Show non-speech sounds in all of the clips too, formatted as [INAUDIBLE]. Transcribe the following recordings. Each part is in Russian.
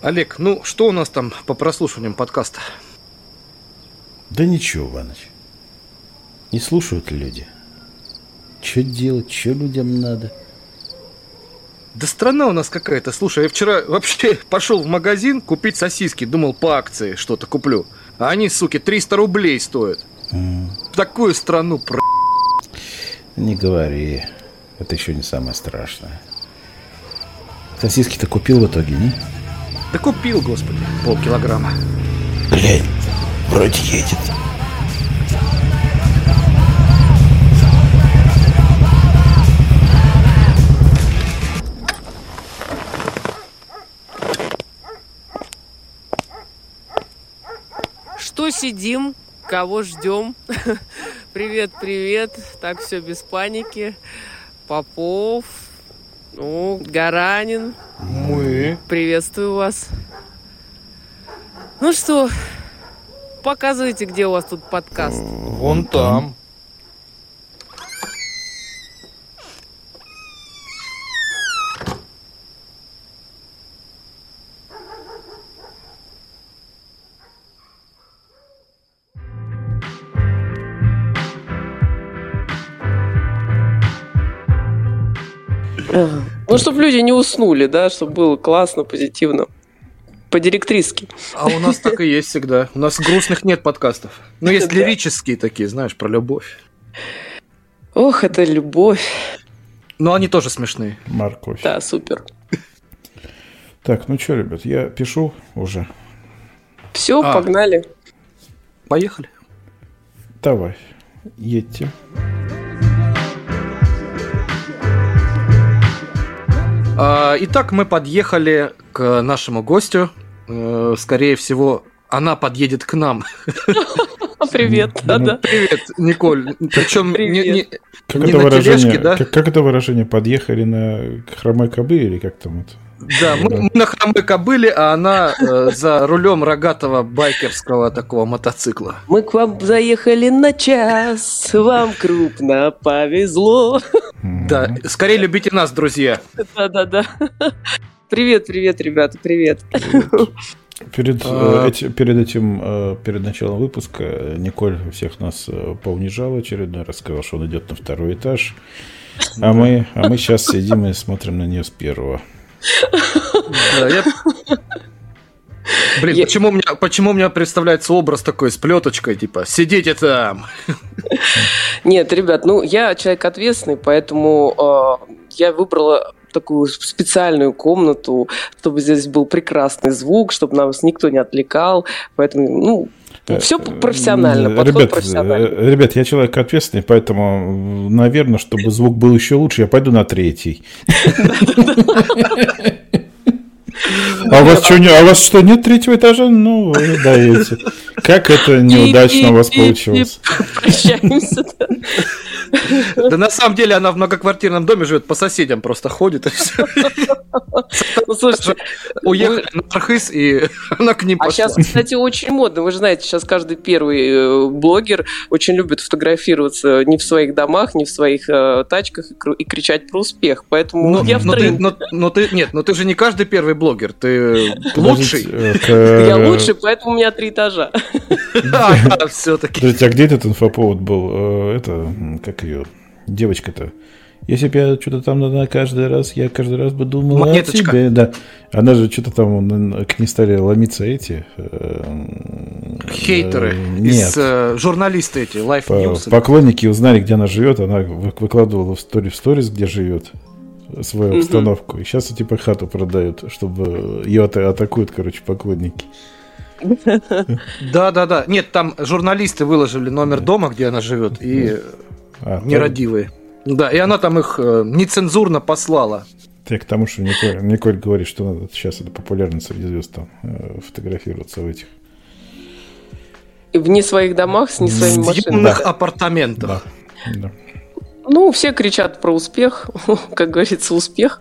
Олег, ну что у нас там по прослушиваниям подкаста? Да ничего, Иваныч. Не слушают люди. Что делать, что людям надо? Да страна у нас какая-то. Слушай, я вчера вообще [LAUGHS] пошел в магазин купить сосиски. Думал, по акции что-то куплю. А они, суки, 300 рублей стоят. Mm. В такую страну про... Не говори. Это еще не самое страшное. Сосиски-то купил в итоге, не? Да купил, господи, полкилограмма. Глянь, вроде едет. Что сидим? Кого ждем? [LAUGHS] привет, привет. Так все без паники. Попов, ну, Гаранин. Мы. Приветствую вас. Ну что, показывайте, где у вас тут подкаст. Вон там. Ну, чтобы люди не уснули, да, чтобы было классно, позитивно. По директриски. А у нас так и есть всегда. У нас грустных нет подкастов. Ну, есть [LAUGHS] лирические такие, знаешь, про любовь. Ох, это любовь. Но они тоже смешные. Морковь. Да, супер. Так, ну что, ребят, я пишу уже. Все, а. погнали. Поехали. Давай, едьте. Итак, мы подъехали к нашему гостю. Э, скорее всего, она подъедет к нам. [LAUGHS] Привет, да, да. Привет, Николь. Причем не, не, как не это на выражение, тележке, да? Как, как это выражение? Подъехали на хромой кобыле или как там это? Да, мы, мы на хромой кобыле, а она э, за рулем рогатого байкерского такого мотоцикла. Мы к вам заехали на час, вам крупно повезло. Да, скорее любите нас, друзья. Да-да-да. Привет, привет, ребята, привет. Перед, а... э, эти, перед этим, э, перед началом выпуска, Николь всех нас поунижала очередной раз, сказала, что он идет на второй этаж. А мы, а мы сейчас сидим и смотрим на нее с первого. Да, я... Блин, я... почему, у меня, почему у меня представляется образ такой с плеточкой, типа, сидите там? Нет, ребят, ну, я человек ответственный, поэтому э, я выбрала такую специальную комнату, чтобы здесь был прекрасный звук, чтобы нас никто не отвлекал. Поэтому, ну, все профессионально, подход ребят, профессиональный. Э, ребят, я человек ответственный, поэтому, наверное, чтобы звук был еще лучше, я пойду на третий. А у вас что, а у вас что, нет третьего этажа? Ну, вы даете. Как это неудачно у вас получилось? Прощаемся. Да на самом деле она в многоквартирном доме живет, по соседям просто ходит и все. Ну, слушайте, уехали на Архыз, и [LAUGHS] она к ним А сейчас, кстати, очень модно. Вы же знаете, сейчас каждый первый э, блогер очень любит фотографироваться не в своих домах, не в своих э, тачках и кричать про успех. Поэтому я в тренде. Но ты, нет, но ты же не каждый первый блогер, ты лучший. [LAUGHS] Я лучший, поэтому у меня три этажа. [LAUGHS] Да, все-таки. А где этот инфоповод был? Э, это, как ее, девочка-то? Если бы я что-то там на каждый раз, я каждый раз бы думал Монеточка. о тебе. Да. Она же что-то там к ней стали ломиться эти... Э, Хейтеры. Э, нет. Из, э, журналисты эти, Life News. Поклонники узнали, где она живет. Она выкладывала в сторис, в сторис где живет свою угу. обстановку. И сейчас типа хату продают, чтобы ее атакуют, короче, поклонники. Да, да, да. Нет, там журналисты выложили номер дома, где она живет, и а, нерадивые. Да, и она там их э, нецензурно послала. Я к тому, что Николь, Николь говорит, что надо, сейчас это популярно среди звезд там, э, фотографироваться в этих. И в не своих домах, с не своими машинами. Да. апартаментах. Да. да. Ну, все кричат про успех, [LAUGHS] как говорится, успех.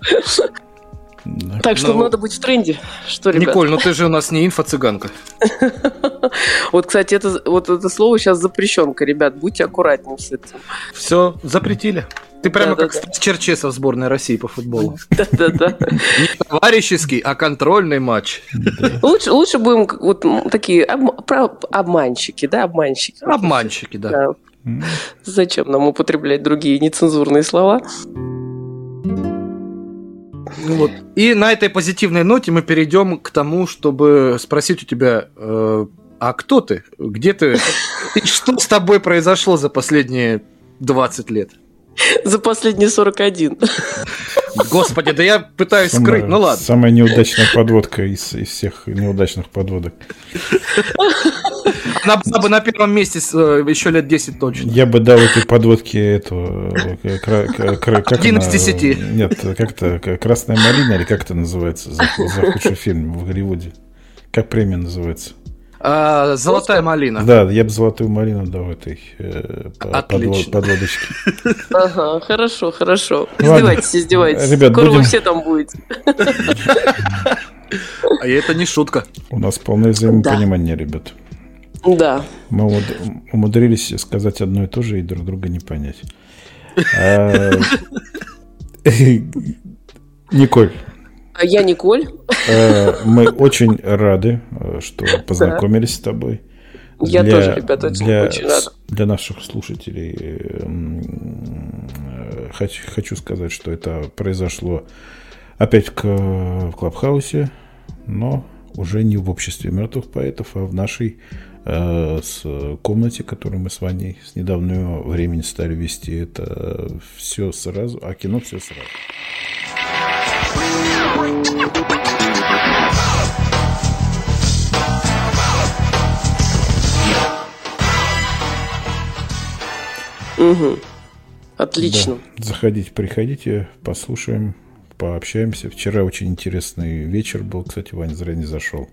Так что ну, надо быть в тренде, что, ребят? Николь, ну ты же у нас не инфо-цыганка. [LAUGHS] Вот, кстати, это, вот это слово сейчас запрещенка, ребят, будьте аккуратнее с этим. Все, запретили. Ты прямо да, как да, да. Черчесов сборной России по футболу. [LAUGHS] Да-да-да. Не товарищеский, а контрольный матч. Лучше, лучше будем вот такие обманщики, да, обманщики. Обманщики, да. Зачем нам употреблять другие нецензурные слова? Ну вот. И на этой позитивной ноте мы перейдем к тому, чтобы спросить у тебя, э, а кто ты? Где ты? [LAUGHS] Что с тобой произошло за последние 20 лет? [LAUGHS] За последние 41. Господи, да я пытаюсь самая, скрыть, ну ладно. Самая неудачная подводка из, из всех неудачных подводок. Она была бы на первом месте э, еще лет 10 точно. Я бы дал этой подводке эту... Э, как Один из десяти. Нет, как-то «Красная малина» или как это называется за, за худший фильм в Голливуде? Как премия называется? А, золотая малина. Да, я бы золотую малину дал этой э, Отлично. подводочке. [LAUGHS] Ага, хорошо, хорошо. Издевайтесь, издевайтесь. Ребят, Скоро будем... вы все там будете. А это не шутка. У нас полное взаимопонимание, да. ребят. Да. Мы умудрились сказать одно и то же и друг друга не понять. А, [LAUGHS] Николь, а я Николь. Э, мы [LAUGHS] очень рады, э, что познакомились с тобой. Я для, тоже, ребята, очень, для, очень рада. Для наших слушателей э, хочу, хочу сказать, что это произошло опять к, в Клабхаусе, но уже не в обществе мертвых поэтов, а в нашей э, с комнате, которую мы с Ваней с недавнего времени стали вести. Это все сразу, а кино все сразу. Угу. Отлично. Да. Заходите, приходите, послушаем, пообщаемся. Вчера очень интересный вечер был. Кстати, Ваня зря не зашел.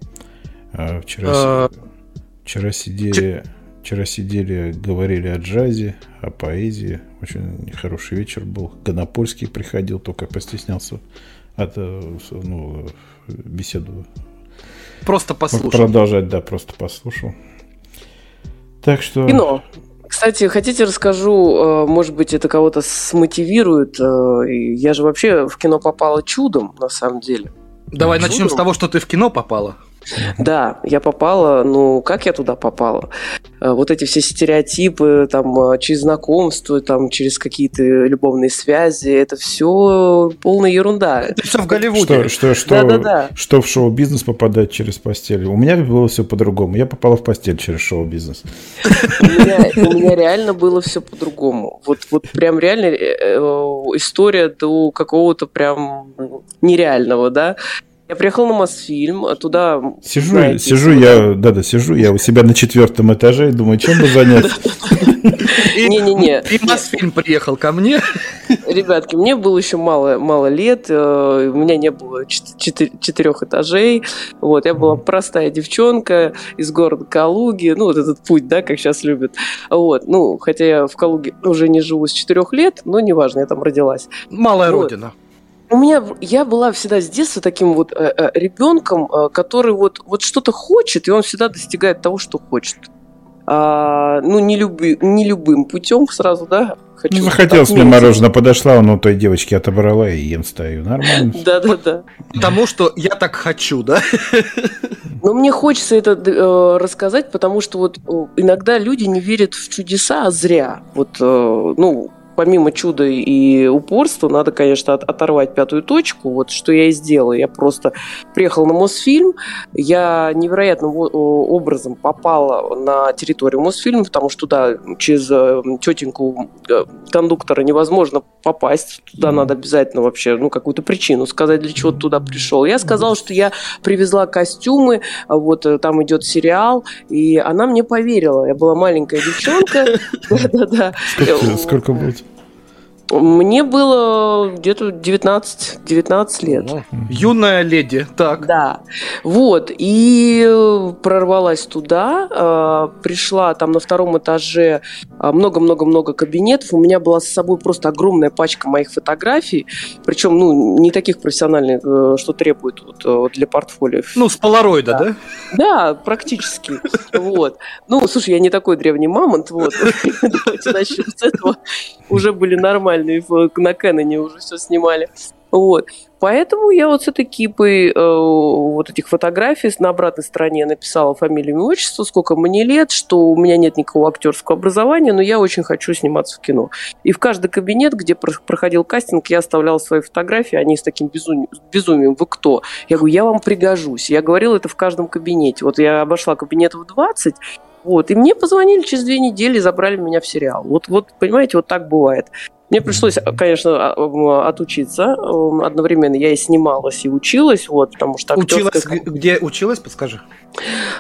А вчера, а... вчера сидели... Вчера сидели, говорили о джазе, о поэзии. Очень хороший вечер был. Гонопольский приходил, только постеснялся от ну, беседу. Просто послушал. Продолжать, да, просто послушал. Так что... Кино. Кстати, хотите расскажу, э, может быть, это кого-то смотивирует. Э, я же вообще в кино попала чудом, на самом деле. Давай чудом. начнем с того, что ты в кино попала. Да, я попала, ну, как я туда попала? Э, вот эти все стереотипы, там, э, через знакомство, там, через какие-то любовные связи, это все полная ерунда. Это все в Голливуде. Что, что, что, да, да, да. что в шоу-бизнес попадает через постель? У меня было все по-другому. Я попала в постель через шоу-бизнес. У меня, у меня реально было все по-другому. Вот, вот прям реально э, история до какого-то прям нереального, да. Я приехал на Мосфильм, а туда... Сижу, знаете, сижу я, да-да, сижу я у себя на четвертом этаже и думаю, чем бы заняться. [LAUGHS] Не-не-не. И Мосфильм приехал ко мне. Ребятки, мне было еще мало, мало лет, э, у меня не было четырех этажей, вот, я была простая девчонка из города Калуги, ну, вот этот путь, да, как сейчас любят, вот, ну, хотя я в Калуге уже не живу с четырех лет, но неважно, я там родилась. Малая родина. У меня я была всегда с детства таким вот э, э, ребенком, э, который вот вот что-то хочет, и он всегда достигает того, что хочет. А, ну не люби, не любым путем сразу, да. Хочу ну, захотелось мне мороженое, подошла, он у той девочки отобрала и ем стою. Нормально. Да, да, да. Потому что я так хочу, да? Но мне хочется это э, рассказать, потому что вот иногда люди не верят в чудеса, а зря. Вот, э, ну, помимо чуда и упорства, надо, конечно, от, оторвать пятую точку. Вот что я и сделала. Я просто приехала на Мосфильм. Я невероятным образом попала на территорию Мосфильма, потому что туда через э, тетеньку э, кондуктора невозможно попасть. Туда надо обязательно вообще ну, какую-то причину сказать, для чего ты туда пришел. Я сказала, что я привезла костюмы, а вот э, там идет сериал, и она мне поверила. Я была маленькая девчонка. [LAUGHS] Сколько будет? Мне было где-то 19, 19 лет. Юная леди, так. Да. Вот. И прорвалась туда, а, пришла там на втором этаже а, много-много-много кабинетов. У меня была с собой просто огромная пачка моих фотографий. Причем, ну, не таких профессиональных, э, что требует вот, э, для портфолио. Ну, с полароида, да? Да, да практически. Вот. Ну, слушай, я не такой древний мамонт, вот. [LAUGHS] Давайте начнем с этого. Уже были нормальные нормальные, на Кэноне уже все снимали. Вот. Поэтому я вот с этой кипой э, вот этих фотографий на обратной стороне написала фамилию и отчество, сколько мне лет, что у меня нет никакого актерского образования, но я очень хочу сниматься в кино. И в каждый кабинет, где проходил кастинг, я оставляла свои фотографии, они с таким безумием, безумием вы кто? Я говорю, я вам пригожусь. Я говорила это в каждом кабинете. Вот я обошла кабинетов 20, вот, и мне позвонили через две недели и забрали меня в сериал. Вот, вот, понимаете, вот так бывает. Мне пришлось, конечно, а, отучиться. Одновременно я и снималась, и училась, вот, потому что актерская... Училась, где училась, подскажи?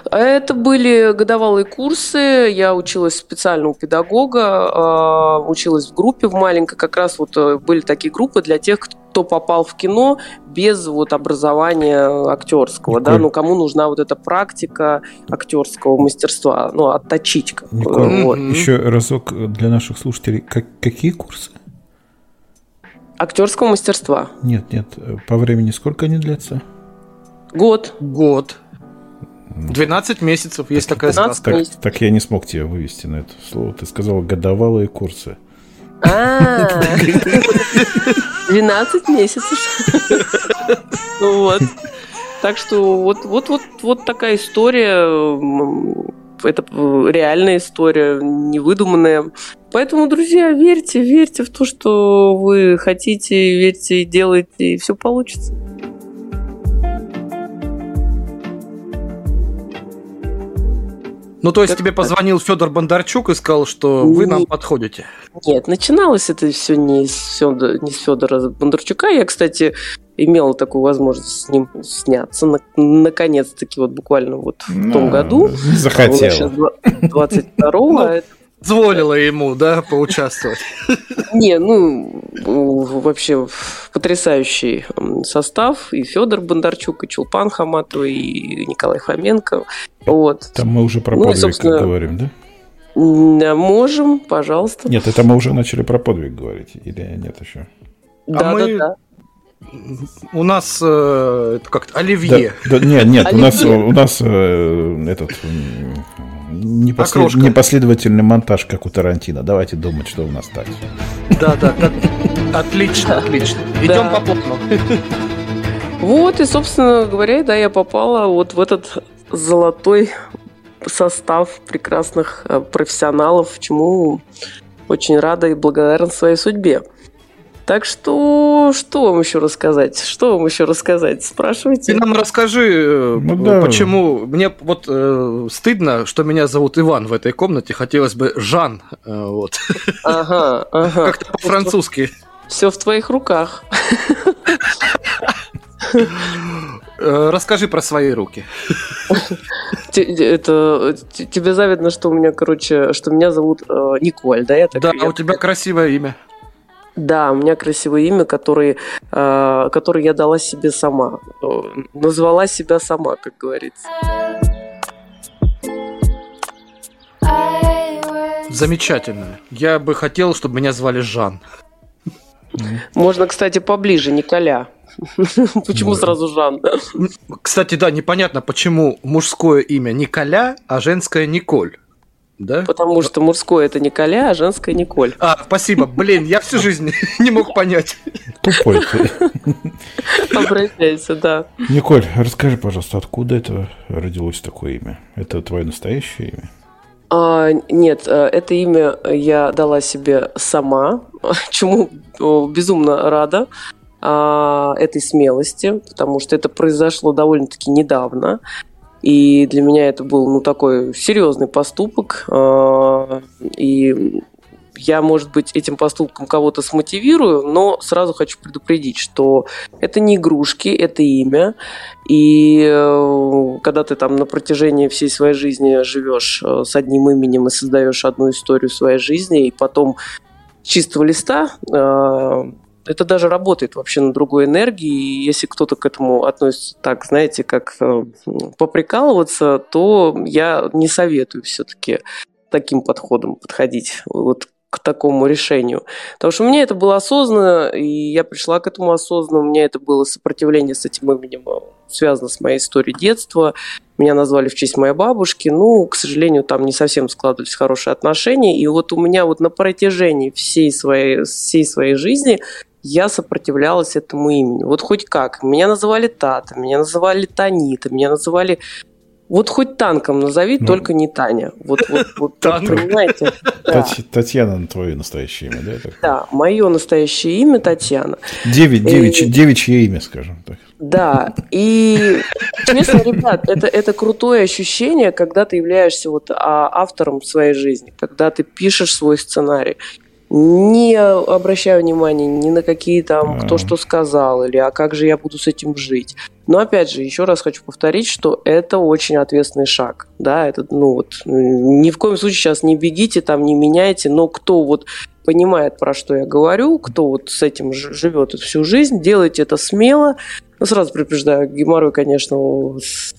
Это были годовалые курсы. Я училась специально у педагога, а, училась в группе в маленькой. Как раз вот э, были такие группы для тех, кто попал в кино без вот образования актерского, Николь. да, ну кому нужна вот эта практика актерского мастерства, ну отточить. Николь, вот. еще разок для наших слушателей, как, какие курсы? Актерского мастерства. Нет, нет, по времени сколько они длятся? Год. Год. 12 месяцев, есть такая сказка. Так, так я не смог тебя вывести на это слово. Ты сказал годовалые курсы. А, 12 месяцев. Вот. Так что вот, вот, вот, вот такая история. Это реальная история, невыдуманная. Поэтому, друзья, верьте, верьте в то, что вы хотите, верьте и делайте, и все получится. Ну, то есть как тебе позвонил Федор Бондарчук и сказал, что вы нам подходите? Нет, начиналось это все не с, Федора, не с Федора Бондарчука. Я, кстати, имела такую возможность с ним сняться. Наконец-таки, вот буквально вот в том году. Захотела. 22-го. А позволила ему, да, поучаствовать. Не, ну, вообще потрясающий состав. И Федор Бондарчук, и Чулпан Хаматова, и Николай Хоменко. Вот. Там мы уже про ну, подвиг собственно... говорим, да? Можем, пожалуйста. Нет, это мы уже начали про подвиг говорить, или нет еще? Да, а да, мы... да. У нас э, как-то оливье. Да, да, нет, нет, оливье. у нас у нас э, этот непослед... непоследовательный монтаж, как у Тарантино. Давайте думать, что у нас так. Да, да, отлично, отлично. Идем по плану. Вот, и, собственно говоря, да, я попала вот в этот золотой состав прекрасных э, профессионалов, чему очень рада и благодарна своей судьбе. Так что, что вам еще рассказать? Что вам еще рассказать? Спрашивайте. Ты нам расскажи, э, ну, да. почему... Мне вот э, стыдно, что меня зовут Иван в этой комнате. Хотелось бы Жан. Э, вот. Ага, ага. Как-то по-французски. Все в твоих руках. Э, расскажи про свои руки. Это тебе завидно, что у меня, короче, что меня зовут э, Николь, да? Я да, у тебя красивое имя. Да, у меня красивое имя, которое, э, которое я дала себе сама. Назвала себя сама, как говорится. Замечательно. Я бы хотел, чтобы меня звали Жан. Можно, кстати, поближе, Николя. [LAUGHS] Почему сразу Жан? Кстати, да, непонятно, почему мужское имя Николя, а женское Николь. Да? Потому что мужское это Николя, а женское Николь. А, спасибо. Блин, я всю жизнь [LAUGHS] не мог понять. Тупой ты. [LAUGHS] Обращайся, да. Николь, расскажи, пожалуйста, откуда это родилось такое имя? Это твое настоящее имя? А, нет, э, это имя я дала себе сама, [LAUGHS] чему безумно рада а, этой смелости, потому что это произошло довольно-таки недавно. И для меня это был ну, такой серьезный поступок. А, и я, может быть, этим поступком кого-то смотивирую, но сразу хочу предупредить, что это не игрушки, это имя. И э, когда ты там на протяжении всей своей жизни живешь э, с одним именем и создаешь одну историю своей жизни, и потом чистого листа. Это даже работает вообще на другой энергии. И если кто-то к этому относится так, знаете, как э, поприкалываться, то я не советую все-таки таким подходом подходить. Вот к такому решению. Потому что у меня это было осознанно, и я пришла к этому осознанно. У меня это было сопротивление с этим именем, э, связано с моей историей детства. Меня назвали в честь моей бабушки. Ну, к сожалению, там не совсем складывались хорошие отношения. И вот у меня вот на протяжении всей своей, всей своей жизни я сопротивлялась этому имени. Вот хоть как. Меня называли Тата, меня называли Танита, меня называли вот хоть танком назови, ну, только не Таня. Вот, вот, [LAUGHS] вот Танк. понимаете? [LAUGHS] Да. Татьяна твое настоящее имя, да? Да, мое настоящее имя Татьяна. Девять, девич, и... девичье имя, скажем так. Да, и честно, ребят, это, это крутое ощущение, когда ты являешься вот а, автором своей жизни, когда ты пишешь свой сценарий не обращаю внимания ни на какие там, кто что сказал, или а как же я буду с этим жить. Но опять же, еще раз хочу повторить, что это очень ответственный шаг. Да, это, ну вот, ни в коем случае сейчас не бегите, там не меняйте, но кто вот понимает, про что я говорю, кто вот с этим живет всю жизнь, делайте это смело, ну, сразу предупреждаю, геморрой, конечно,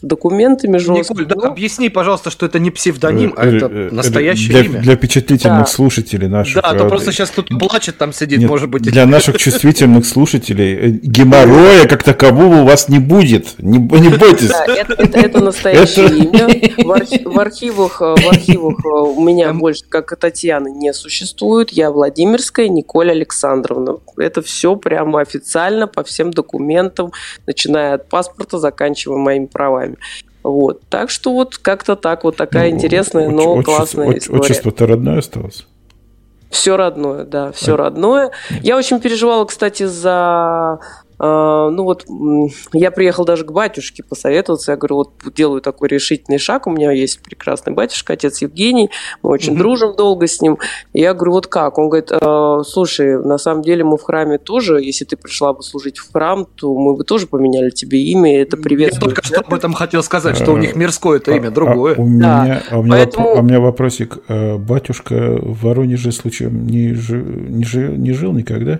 документами жесткими. Николь, да, объясни, пожалуйста, что это не псевдоним, а это э, настоящее для, имя. Для впечатлительных да. слушателей наших. Да, а то просто сейчас тут плачет, там сидит, Нет, может быть. Для наших чувствительных слушателей э, геморроя как такового у вас не будет. Не, не бойтесь. Да, это, это, это настоящее имя. В, архи, в, архивах, э, в архивах у меня больше, как Татьяны, не существует. Я Владимирская Николь Александровна. Это все прямо официально по всем документам начиная от паспорта, заканчивая моими правами. Вот. Так что вот как-то так, вот такая ну, интересная, но отчество, классная отчество, история. Отчество-то родное осталось? Все родное, да, все а. родное. Я очень переживала, кстати, за ну вот я приехал даже к батюшке посоветоваться. Я говорю, вот делаю такой решительный шаг. У меня есть прекрасный батюшка, отец Евгений. Мы очень mm-hmm. дружим долго с ним. И я говорю, вот как? Он говорит, «А, слушай, на самом деле мы в храме тоже, если ты пришла бы служить в храм, то мы бы тоже поменяли тебе имя, это приветствует. Я только что об этом хотел сказать, что у них мирское это имя, другое. А, у меня, а у меня, Поэтому... у меня вопросик. Батюшка в Воронеже случаем не, жи, не, жи, не жил никогда?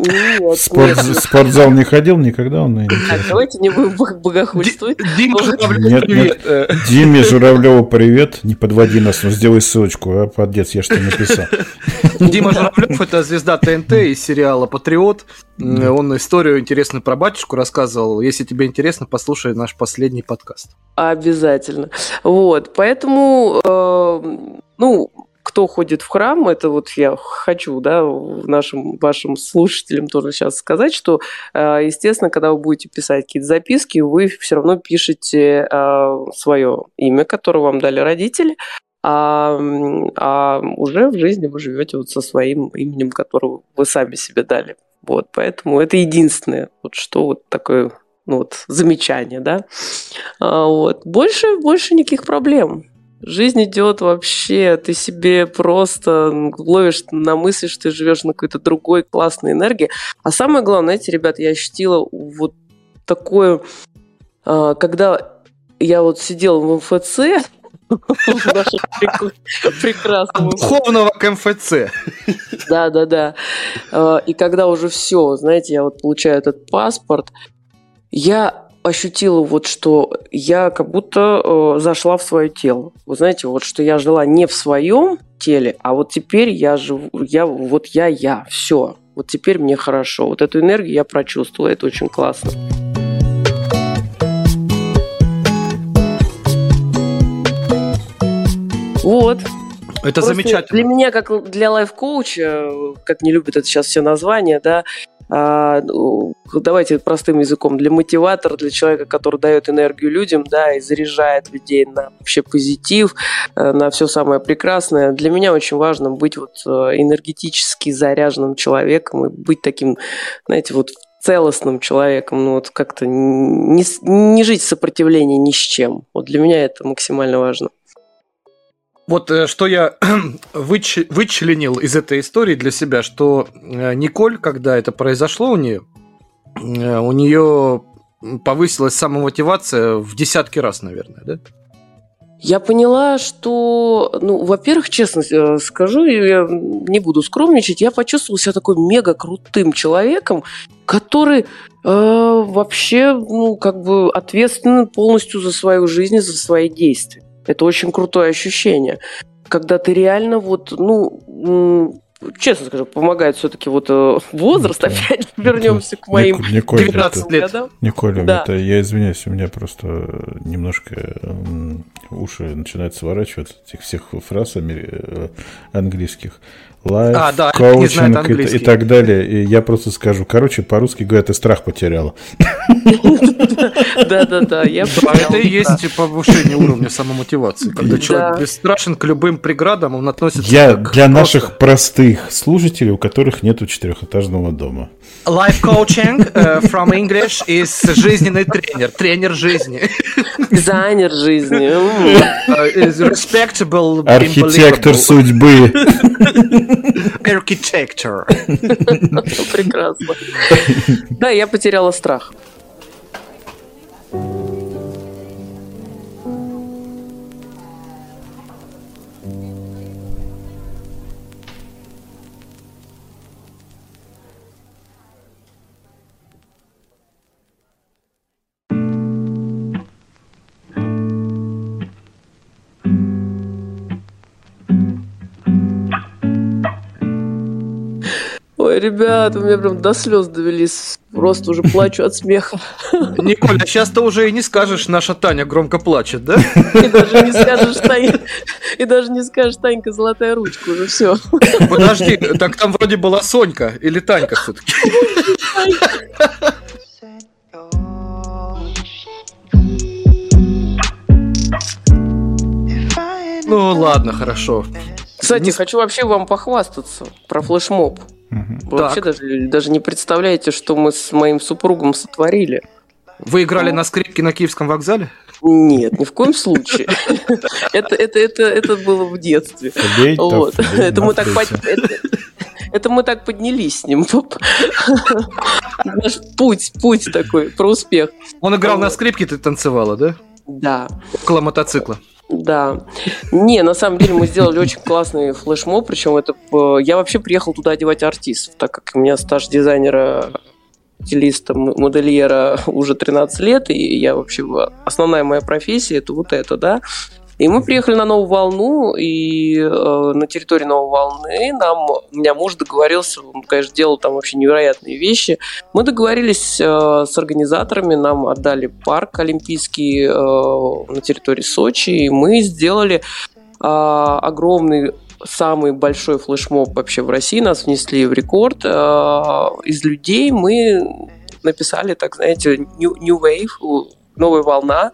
Нет, Спорт, нет. Спортзал не ходил никогда он, наверное. Так, давайте не будем богохульствовать. Дима Журавлев, привет. Нет. Диме Журавлеву привет. Не подводи нас, но сделай ссылочку, а, подец, я что написал. Дима Журавлев – это звезда ТНТ из сериала «Патриот». Он историю интересную про батюшку рассказывал. Если тебе интересно, послушай наш последний подкаст. Обязательно. Вот, поэтому, э, ну, кто ходит в храм, это вот я хочу, да, нашим вашим слушателям тоже сейчас сказать, что, э, естественно, когда вы будете писать какие-то записки, вы все равно пишете э, свое имя, которое вам дали родители, а, а уже в жизни вы живете вот со своим именем, которое вы сами себе дали. Вот, поэтому это единственное, вот что вот такое ну вот, замечание, да. А, вот. Больше, больше никаких проблем. Жизнь идет вообще, ты себе просто ловишь на мысли, что ты живешь на какой-то другой классной энергии. А самое главное, знаете, ребят, я ощутила вот такое, а, когда я вот сидела в МФЦ, прекрасного духовного к МФЦ. Да, да, да. А, и когда уже все, знаете, я вот получаю этот паспорт, я ощутила вот, что я как будто э, зашла в свое тело. Вы знаете, вот что я жила не в своем теле, а вот теперь я живу, я вот я я, все. Вот теперь мне хорошо. Вот эту энергию я прочувствовала, это очень классно. Вот. Это Просто замечательно. Для меня, как для лайф-коуча, как не любят это сейчас все названия, да, давайте простым языком, для мотиватора, для человека, который дает энергию людям, да, и заряжает людей на вообще позитив, э, на все самое прекрасное. Для меня очень важно быть вот э, энергетически заряженным человеком и быть таким, знаете, вот целостным человеком, ну вот как-то не, не жить в сопротивлении ни с чем. Вот для меня это максимально важно. Вот э, что я [CLEARS THROAT] выч, вычленил из этой истории для себя, что э, Николь, когда это произошло у нее, э, у нее повысилась самомотивация в десятки раз, наверное, да? Я поняла, что, ну, во-первых, честно скажу, я не буду скромничать, я почувствовала себя такой мега крутым человеком, который э, вообще, ну, как бы ответственен полностью за свою жизнь за свои действия. Это очень крутое ощущение, когда ты реально вот, ну, честно скажу, помогает все-таки вот э, возраст, это, опять вернемся к моим Николь, 19 это, лет. Николь, да. это, я извиняюсь, у меня просто немножко уши начинают сворачиваться этих всех фраз э, английских лайф, а, да, коучинг и, и так далее. И я просто скажу, короче, по-русски говорят, ты страх потеряла. Да-да-да, я Это и есть повышение уровня самомотивации. Когда человек бесстрашен к любым преградам, он относится Я для наших простых слушателей, у которых нету четырехэтажного дома. Life coaching uh, from English is жизненный тренер, тренер жизни. Дизайнер жизни. Uh, is respectable. Архитектор судьбы. Architecture. [LAUGHS] Прекрасно. Да, я потеряла страх. Ребят, у меня прям до слез довелись. Просто уже плачу от смеха. Николь, а сейчас ты уже и не скажешь, наша Таня громко плачет, да? И даже не скажешь, Таня, и даже не скажешь, Танька, золотая ручка, уже все. Подожди, так там вроде была Сонька или Танька все-таки. Ну ладно, хорошо. Кстати, не... хочу вообще вам похвастаться про флешмоб. Угу. Вы вообще даже, даже не представляете, что мы с моим супругом сотворили. Вы играли на скрипке на Киевском вокзале? Нет, ни в коем случае. [LAUGHS] Это, это, это, это было в детстве. Вот. Это мы так это мы так поднялись с ним. [LAUGHS] Наш путь, путь такой про успех. Он играл на скрипке, ты танцевала, да? Да. Около мотоцикла. Да. Не, на самом деле мы сделали очень классный флешмоб, причем это... Э, я вообще приехал туда одевать артистов, так как у меня стаж дизайнера стилиста, модельера [LAUGHS] уже 13 лет, и я вообще... Основная моя профессия – это вот это, да. И мы приехали на новую волну, и э, на территории новой волны нам, у меня муж договорился, он, конечно, делал там вообще невероятные вещи. Мы договорились э, с организаторами, нам отдали парк олимпийский э, на территории Сочи, и мы сделали э, огромный самый большой флешмоб вообще в России, нас внесли в рекорд. Э, из людей мы написали, так знаете, New, new Wave, новая волна,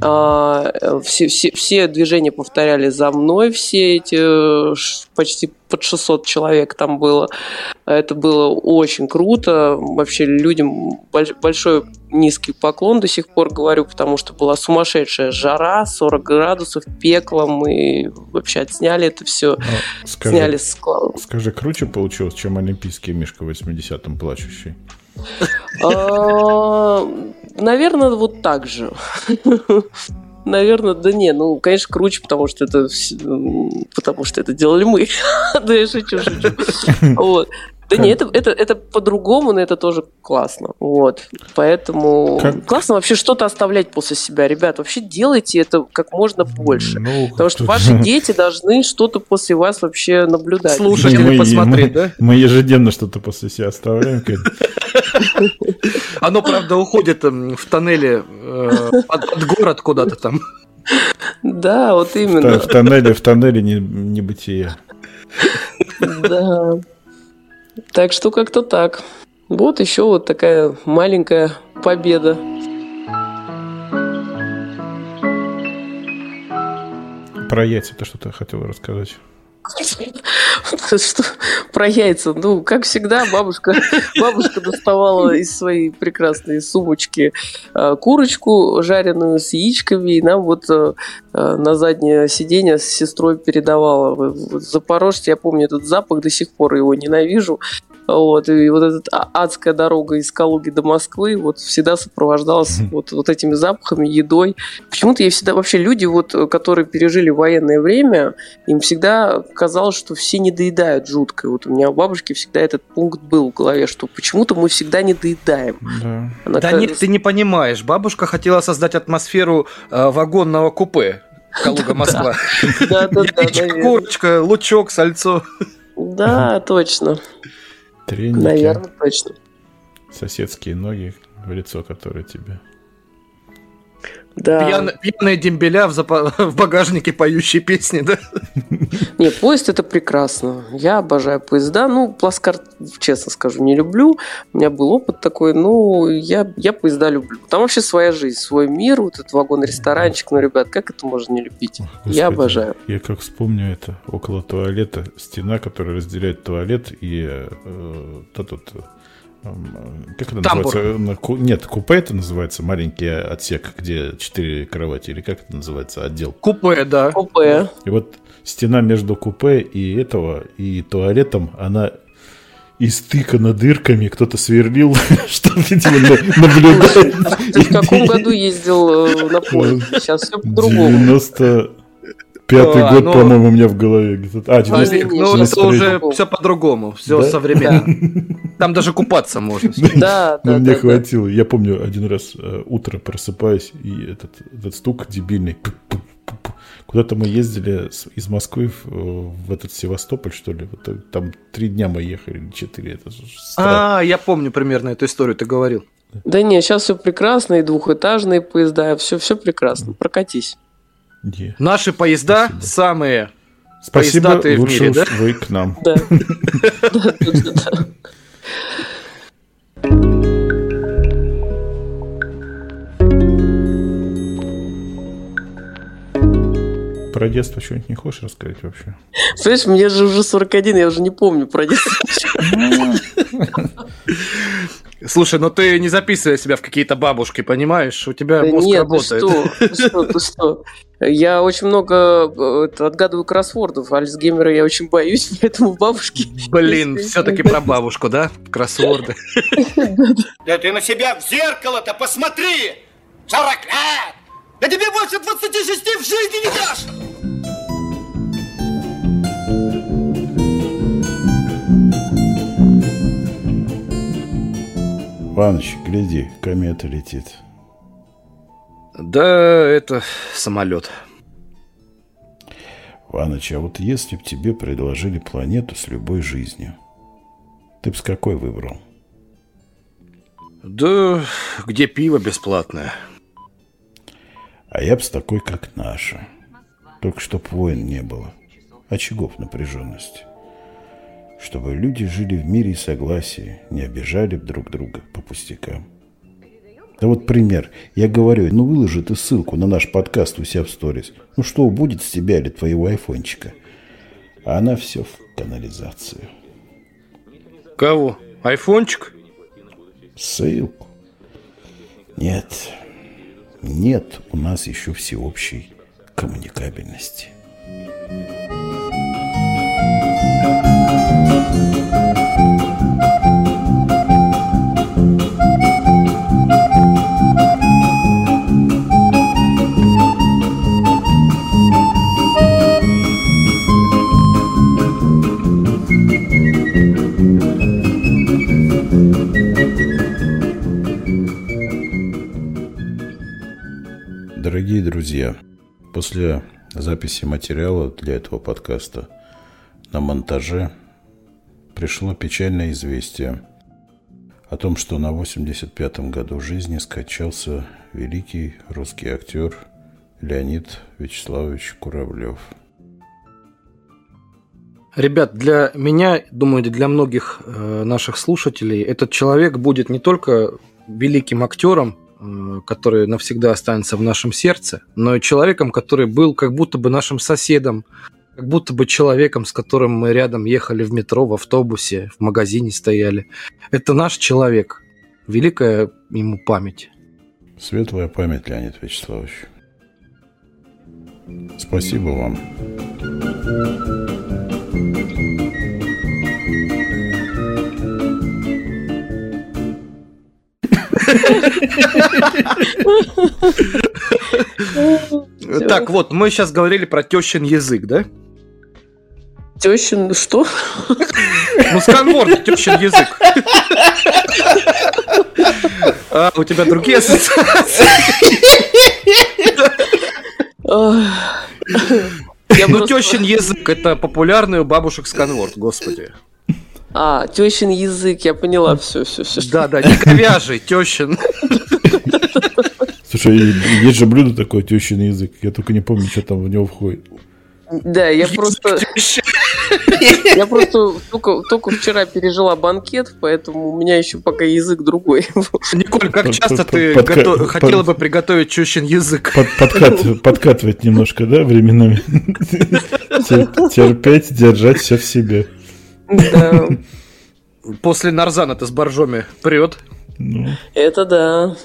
а, все, все, все движения повторяли за мной, все эти почти под 600 человек там было. Это было очень круто. Вообще людям большой низкий поклон до сих пор говорю, потому что была сумасшедшая жара, 40 градусов, пекло. Мы вообще отсняли это все. Ну, скажи, сняли с Скажи, круче получилось, чем олимпийский Мишка в 80-м плачущий? Наверное, вот так же. [LAUGHS] Наверное, да не, ну, конечно, круче, потому что это потому что это делали мы. [LAUGHS] Да я шучу, шучу. [LAUGHS] Вот. Да нет, это, это, это по-другому, но это тоже классно. Вот. Поэтому как... классно вообще что-то оставлять после себя. Ребят, вообще делайте это как можно больше. Ну, потому что ваши дети должны что-то после вас вообще наблюдать. Слушать или посмотреть, да? Мы ежедневно что-то после себя оставляем. Оно, правда, уходит эм, в тоннеле э, под город куда-то там. Да, вот именно. В тоннеле, в тоннеле небытие. Да. Так что как-то так. Вот еще вот такая маленькая победа. Про яйца ты что-то хотела рассказать? [LAUGHS] [LAUGHS] Что, про яйца. Ну, как всегда, бабушка, [LAUGHS] бабушка доставала из своей прекрасной сумочки э, курочку жареную с яичками, и нам вот э, э, на заднее сиденье с сестрой передавала. Запорожье, я помню этот запах, до сих пор его ненавижу. Вот, и вот эта адская дорога из Калуги до Москвы вот всегда сопровождалась вот, вот этими запахами, едой. Почему-то я всегда, вообще люди, вот, которые пережили военное время, им всегда казалось, что все не доедают жутко. Вот у меня у бабушки всегда этот пункт был в голове, что почему-то мы всегда не доедаем. Да, Она да кажется... нет, ты не понимаешь. Бабушка хотела создать атмосферу э, вагонного купе. Калуга, Москва. [LAUGHS] Да, да, да. Курочка, лучок, сальцо. Да, точно. Треники. Наверное, точно. Соседские ноги в лицо, которые тебе. Да. Пьян, пьяные дембеля в, запа- [LAUGHS] в багажнике поющие песни, да? Не, поезд это прекрасно. Я обожаю поезда. Ну, плацкарт, честно скажу, не люблю. У меня был опыт такой, ну, я, я поезда люблю. Там вообще своя жизнь, свой мир, вот этот вагон-ресторанчик. Ну, ребят, как это можно не любить? Господи, я обожаю. Я как вспомню это, около туалета, стена, которая разделяет туалет и э, э, тот, тот как это Тамбур. называется? Нет, купе это называется, маленький отсек, где четыре кровати, или как это называется, отдел? Купе, да. Купе. И вот стена между купе и этого, и туалетом, она истыкана дырками, кто-то сверлил, [LAUGHS] что видимо наблюдает. Ты в каком году ездил э, на поезд? [LAUGHS] Сейчас все по-другому. 90 Пятый а, год, ну, по-моему, у меня в голове. А, 90, ну, это уже все по-другому, все да? современно. Там даже купаться можно. [LAUGHS] Да, да. Мне хватило. Я помню, один раз э, утро просыпаюсь, и этот, этот стук дебильный. Куда-то мы ездили из Москвы в, в этот Севастополь, что ли. Вот, там три дня мы ехали, или четыре. Это а, я помню примерно эту историю, ты говорил. Да не, сейчас все прекрасно, и двухэтажные поезда, все, все прекрасно. Прокатись. Yeah. Наши поезда Спасибо. самые Спасибо, поездатые лучше в мире, да? вы к нам. Да. [LAUGHS] [LAUGHS] Про детство что-нибудь не хочешь рассказать вообще? Слышь, мне же уже 41, я уже не помню про детство. Слушай, ну ты не записывай себя в какие-то бабушки, понимаешь? У тебя да мозг нет, работает. Ты что, ты что, ты что? Я очень много э, отгадываю кроссвордов. Альцгеймера я очень боюсь, [LAUGHS] поэтому бабушки... [LAUGHS] Блин, все-таки про бабушку, да? Кроссворды. [LAUGHS] Да ты на себя в зеркало-то посмотри! 40 лет! Да тебе больше 26 в жизни не дашь! Иваныч, гляди, комета летит. Да, это самолет. Иваныч, а вот если бы тебе предложили планету с любой жизнью, ты бы с какой выбрал? Да, где пиво бесплатное. А я бы с такой, как наша. Только чтоб войн не было. Очагов напряженности чтобы люди жили в мире и согласии, не обижали друг друга по пустякам. Да вот пример. Я говорю, ну выложи ты ссылку на наш подкаст у себя в сторис. Ну что будет с тебя или твоего айфончика? А она все в канализацию. Кого? Айфончик? Ссылку. Нет. Нет у нас еще всеобщей коммуникабельности. Дорогие друзья, после записи материала для этого подкаста на монтаже пришло печальное известие о том, что на 85-м году жизни скачался великий русский актер Леонид Вячеславович Куравлев. Ребят, для меня, думаю, для многих э, наших слушателей этот человек будет не только великим актером, который навсегда останется в нашем сердце, но и человеком, который был как будто бы нашим соседом, как будто бы человеком, с которым мы рядом ехали в метро, в автобусе, в магазине стояли. Это наш человек. Великая ему память. Светлая память, Леонид Вячеславович. Спасибо вам. Так, вот, мы сейчас говорили про тещин язык, да? Тещин что? Ну, сканворд, тещин язык. А, у тебя другие ассоциации? Ну, тещин язык, это популярный у бабушек сканворд, господи. А, тещин язык, я поняла все, все, все. Да, да, не ковяжий, тещин. Слушай, есть же блюдо такое, тещин язык. Я только не помню, что там в него входит. Да, я просто... [LAUGHS] Я просто только, только вчера пережила банкет, поэтому у меня еще пока язык другой. [LAUGHS] Николь, как часто ты подка... готов... хотела бы приготовить чущин язык? Под, подкат... [LAUGHS] Подкатывать немножко, да, временами? Терпеть, держать все в себе. Да. [LAUGHS] После нарзана-то с боржоми прет. Ну. Это да.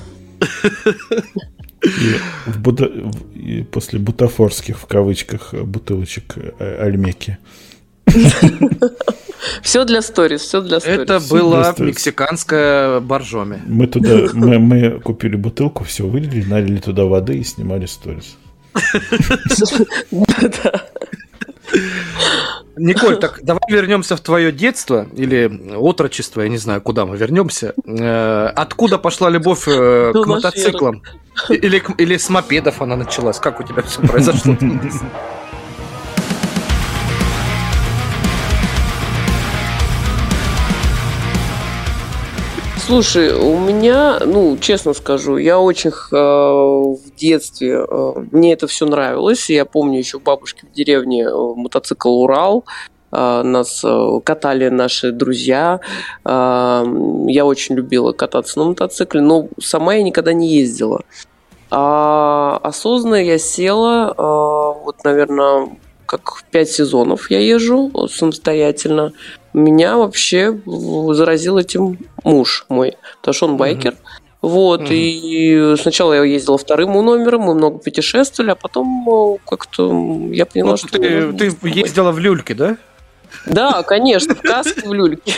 И, в Буда... и после бутафорских, в кавычках, бутылочек э, альмеки. [LAUGHS] Все для сторис, все для сторис. Это была мексиканская боржоми. Мы туда, мы, мы купили бутылку, все вылили, налили туда воды и снимали сторис. [LAUGHS] Да. Николь, так давай вернемся в твое детство или отрочество, я не знаю, куда мы вернемся. Э, откуда пошла любовь э, к мотоциклам? Или, или с мопедов она началась? Как у тебя все произошло? [LAUGHS] Слушай, у меня, ну, честно скажу, я очень э, в детстве, э, мне это все нравилось. Я помню еще бабушки в деревне э, мотоцикл «Урал», э, нас э, катали наши друзья. Я очень любила кататься на мотоцикле, но сама я никогда не ездила. А осознанно я села, вот, наверное, как пять сезонов я езжу самостоятельно. Меня вообще заразил этим муж мой, потому что он байкер. Mm-hmm. Вот, mm-hmm. и сначала я ездила вторым номером, мы много путешествовали, а потом э, как-то я поняла, ну, что... Ты, ты ездила в люльке, да? Да, конечно, в каске в люльке.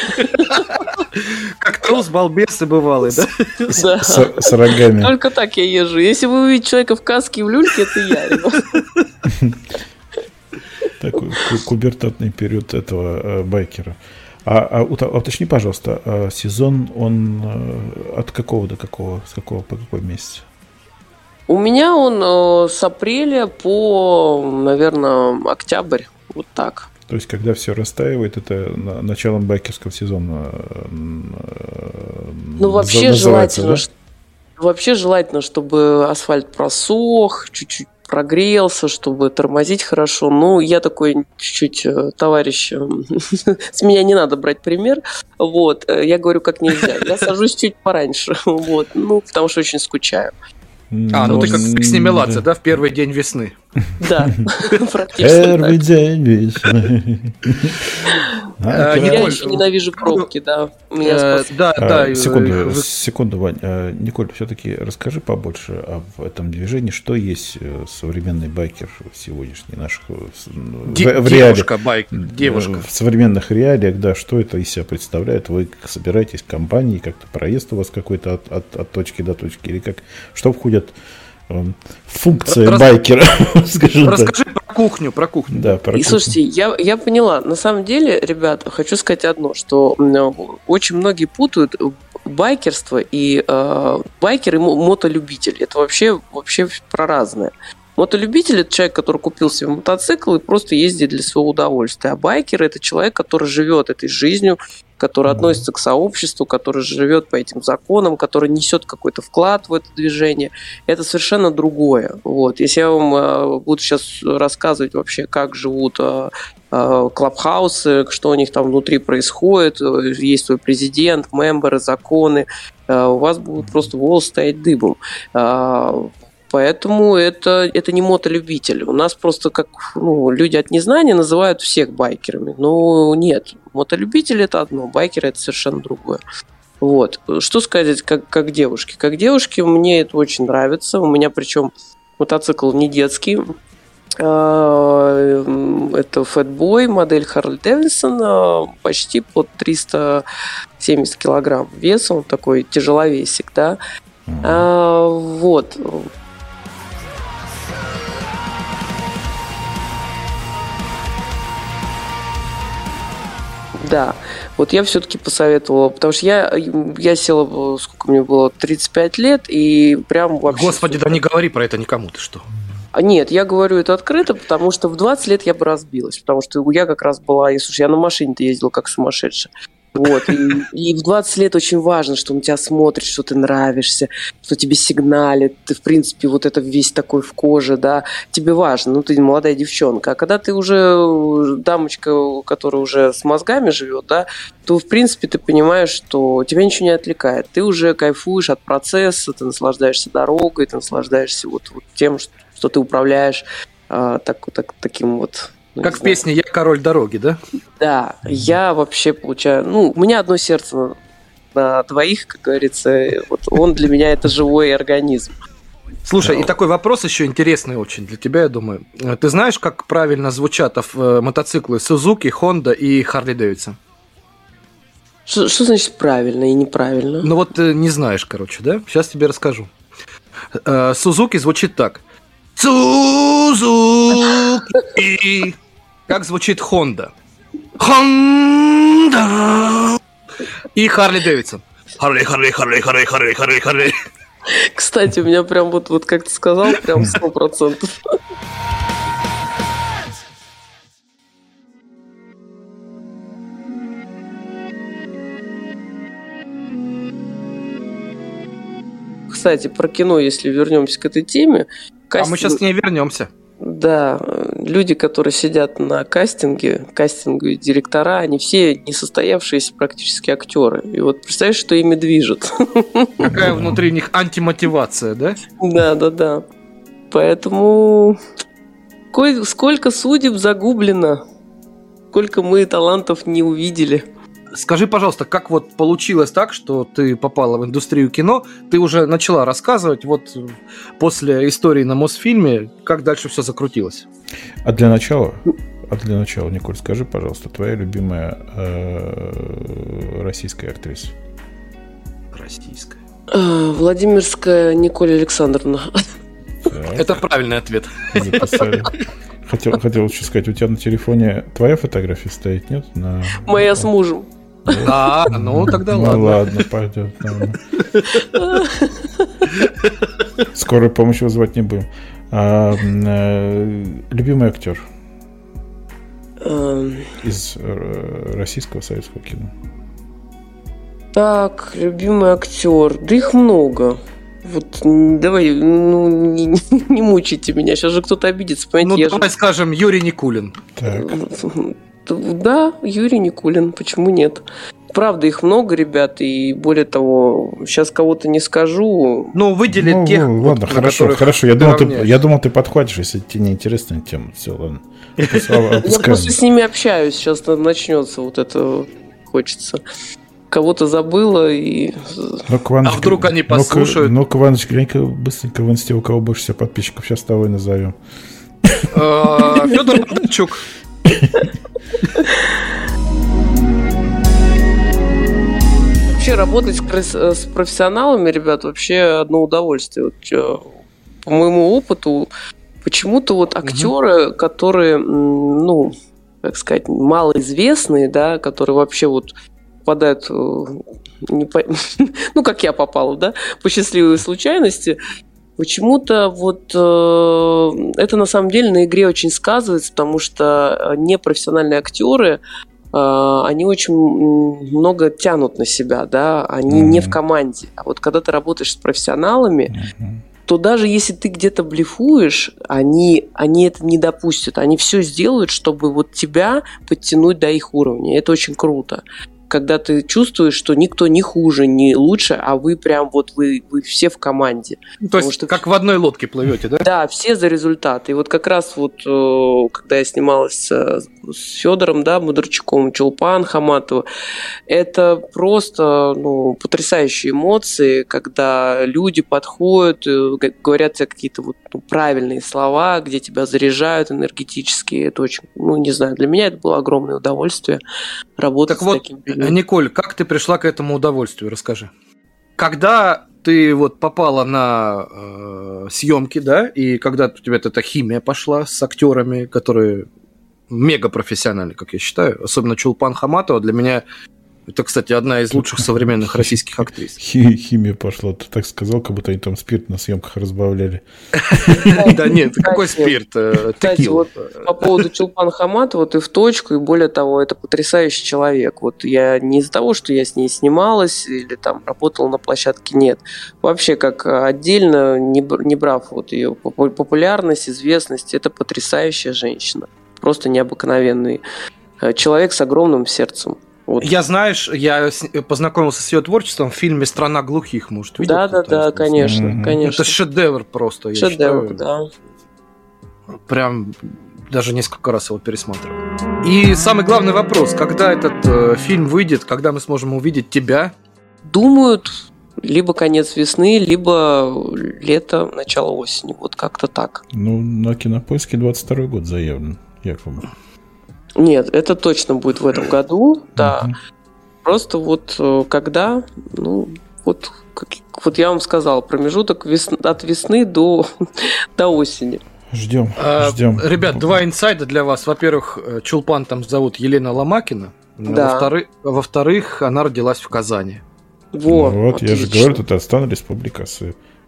Как трус балбесы бывалый, да? Да. С, с рогами. Только так я езжу. Если вы увидите человека в каске и в люльке, это я. Такой кубертатный период этого э, байкера. А, а уточни, пожалуйста, а сезон он э, от какого до какого, с какого по какой месяц? У меня он э, с апреля по, наверное, октябрь, вот так. То есть, когда все растаивает, это началом байкерского сезона. Ну, вообще желательно, да? вообще желательно, чтобы асфальт просох, чуть-чуть прогрелся, чтобы тормозить хорошо. Ну, я такой чуть-чуть э, товарищ, э, [LAUGHS] с меня не надо брать пример. Вот, э, я говорю, как нельзя. Я сажусь чуть пораньше, [LAUGHS] вот, ну, потому что очень скучаю. А, ну ты как с ними да, в первый день весны. Да, [LAUGHS] практически Первый день весны. [LAUGHS] А, я еще ненавижу пробки, да. Меня Да, да. А, секунду, секунду, Вань. А, Николь, все-таки расскажи побольше об этом движении. Что есть э, современный байкер сегодняшний наш э, в Девушка, байк, девушка. В современных реалиях, да, что это из себя представляет? Вы собираетесь в компании, как-то проезд у вас какой-то от, от, от точки до точки, или как? Что входит функция Рас... байкера, [LAUGHS] Расскажи так. про кухню, про кухню. Да, про И кухню. слушайте, я, я поняла. На самом деле, ребята, хочу сказать одно, что очень многие путают байкерство и э, байкер и мотолюбитель. Это вообще, вообще про разное. Мотолюбитель – это человек, который купил себе мотоцикл и просто ездит для своего удовольствия. А байкер – это человек, который живет этой жизнью, который относится к сообществу, который живет по этим законам, который несет какой-то вклад в это движение. Это совершенно другое. Вот. Если я вам э, буду сейчас рассказывать вообще, как живут э, э, клабхаусы, что у них там внутри происходит, есть свой президент, мемберы, законы, у вас будут просто волосы стоять дыбом. Поэтому это, это не мотолюбитель. У нас просто как ну, люди от незнания называют всех байкерами. Но нет, мотолюбитель это одно, байкер это совершенно другое. Вот. Что сказать как, как девушке? Как девушке мне это очень нравится. У меня причем мотоцикл не детский. А, это Фэтбой, модель Харли Дэвидсон, почти под 370 килограмм веса, он такой тяжеловесик, да. Mm-hmm. Вот. Да, вот я все-таки посоветовала, потому что я, я села, сколько мне было, 35 лет, и прям вообще... Господи, да не говори про это никому, ты что? А нет, я говорю это открыто, потому что в 20 лет я бы разбилась, потому что я как раз была, и слушай, я на машине-то ездила как сумасшедшая. Вот. И, и в 20 лет очень важно, что он тебя смотрит, что ты нравишься, что тебе сигналит. Ты, в принципе, вот это весь такой в коже, да. Тебе важно, ну, ты молодая девчонка. А когда ты уже дамочка, которая уже с мозгами живет, да, то, в принципе, ты понимаешь, что тебя ничего не отвлекает. Ты уже кайфуешь от процесса, ты наслаждаешься дорогой, ты наслаждаешься вот, вот тем, что, что ты управляешь а, так, так, таким вот ну, как в песне «Я король дороги», да? Да, я вообще получаю... Ну, у меня одно сердце на, на двоих, как говорится. Вот он для меня это живой организм. Слушай, и такой вопрос еще интересный очень для тебя, я думаю. Ты знаешь, как правильно звучат э, мотоциклы Suzuki, Honda и Harley Davidson? Что, что значит правильно и неправильно? Ну вот не знаешь, короче, да? Сейчас тебе расскажу. Сузуки звучит так. Сузуки. Как звучит Honda? Honda. И Харли Дэвидсон. Харли, Харли, Харли, Харли, Харли, Харли, Харли. Кстати, у меня прям вот, вот как ты сказал, прям сто процентов. Кстати, про кино, если вернемся к этой теме. Кастинг... А мы сейчас к ней вернемся. Да, люди, которые сидят на кастинге, кастинговые директора, они все несостоявшиеся практически актеры. И вот представляешь, что ими движет. Какая внутри них антимотивация, да? Да, да, да. Поэтому сколько судеб загублено, сколько мы талантов не увидели. Скажи, пожалуйста, как вот получилось так, что ты попала в индустрию кино, ты уже начала рассказывать, вот после истории на Мосфильме, как дальше все закрутилось? А для начала, а для начала, Николь, скажи, пожалуйста, твоя любимая э, российская актриса? Российская. Э, Владимирская Николь Александровна. Так. Это правильный ответ. Хотел, хотел еще сказать, у тебя на телефоне твоя фотография стоит, нет? На... Моя с мужем. А, ну тогда ладно. Ну ладно, пойдет. Скорую помощь вызывать не будем. А, э, любимый актер эм. из э, российского советского кино. Так, любимый актер. Да их много. Вот давай, ну, не, не мучайте меня, сейчас же кто-то обидится. Понимаете, ну, давай же... скажем, Юрий Никулин. Так. Да, Юрий Никулин, почему нет? Правда, их много, ребят, и более того, сейчас кого-то не скажу. Ну, выделить ну, тех. Ну, ладно, вот, хорошо, хорошо. Я думал, ты, я думал, ты подхватишь, если тебе неинтересная тема. Все, ладно. [LAUGHS] Я просто с ними общаюсь, сейчас начнется вот это хочется кого-то забыла и... Ну, а вдруг они послушают? Ну-ка, Иваныч, глянь-ка быстренько в инсте, у кого больше всего подписчиков. Сейчас того и назовем. А, Федор Бондарчук. Вообще работать с профессионалами, ребят, вообще одно удовольствие. Вот, э, по моему опыту, почему-то вот актеры, угу. которые, ну, как сказать, малоизвестные, да, которые вообще вот попадают, э, не по... [LAUGHS] ну, как я попала, да, по счастливой случайности, Почему-то вот э, это на самом деле на игре очень сказывается, потому что э, непрофессиональные актеры, э, они очень много тянут на себя, да, они mm-hmm. не в команде. А вот когда ты работаешь с профессионалами, mm-hmm. то даже если ты где-то блефуешь, они, они это не допустят. Они все сделают, чтобы вот тебя подтянуть до их уровня. Это очень круто когда ты чувствуешь, что никто не хуже, не лучше, а вы прям вот вы, вы все в команде. Ну, то есть что... как в одной лодке плывете, да? Да, все за результат. И вот как раз вот, э, когда я снималась с Федором, да, Мудрчуком, Чулпан Хаматова, это просто ну, потрясающие эмоции, когда люди подходят, э, говорят тебе какие-то вот ну, правильные слова, где тебя заряжают энергетически. Это очень, ну, не знаю, для меня это было огромное удовольствие работать так с вот, таким фильмом. Николь, как ты пришла к этому удовольствию? Расскажи. Когда ты вот попала на э, съемки, да, и когда у тебя эта химия пошла с актерами, которые мега профессиональны, как я считаю, особенно Чулпан Хаматова, для меня это, кстати, одна из лучших современных российских актрис. Химия пошла. Ты так сказал, как будто они там спирт на съемках разбавляли. [LAUGHS] Да нет, какой спирт? Э, Кстати, вот по поводу Чулпан Хаматова ты в точку, и более того, это потрясающий человек. Вот я не из-за того, что я с ней снималась или там работала на площадке, нет. Вообще, как отдельно, не брав вот ее популярность, известность, это потрясающая женщина. Просто необыкновенный э, человек с огромным сердцем. Вот. Я, знаешь, я познакомился с ее творчеством в фильме «Страна глухих», может, видел? Да, да, да, конечно, mm-hmm. конечно. Это шедевр просто, шедевр, я считаю. да. Прям даже несколько раз его пересматривал. И самый главный вопрос, когда этот э, фильм выйдет, когда мы сможем увидеть тебя? Думают, либо конец весны, либо лето, начало осени. Вот как-то так. Ну, на кинопоиске 22 год заявлен, якобы. Нет, это точно будет в этом году, да. Просто вот э, когда, ну, вот, как, вот я вам сказал, промежуток вес, от весны до, [LAUGHS] до осени. Ждем, а, ждем. Ребят, два инсайда для вас. Во-первых, э, Чулпан там зовут Елена Ломакина. Да. Во-вторых, во-вторых, она родилась в Казани. Вот, вот я же говорю, Татарстан, Республика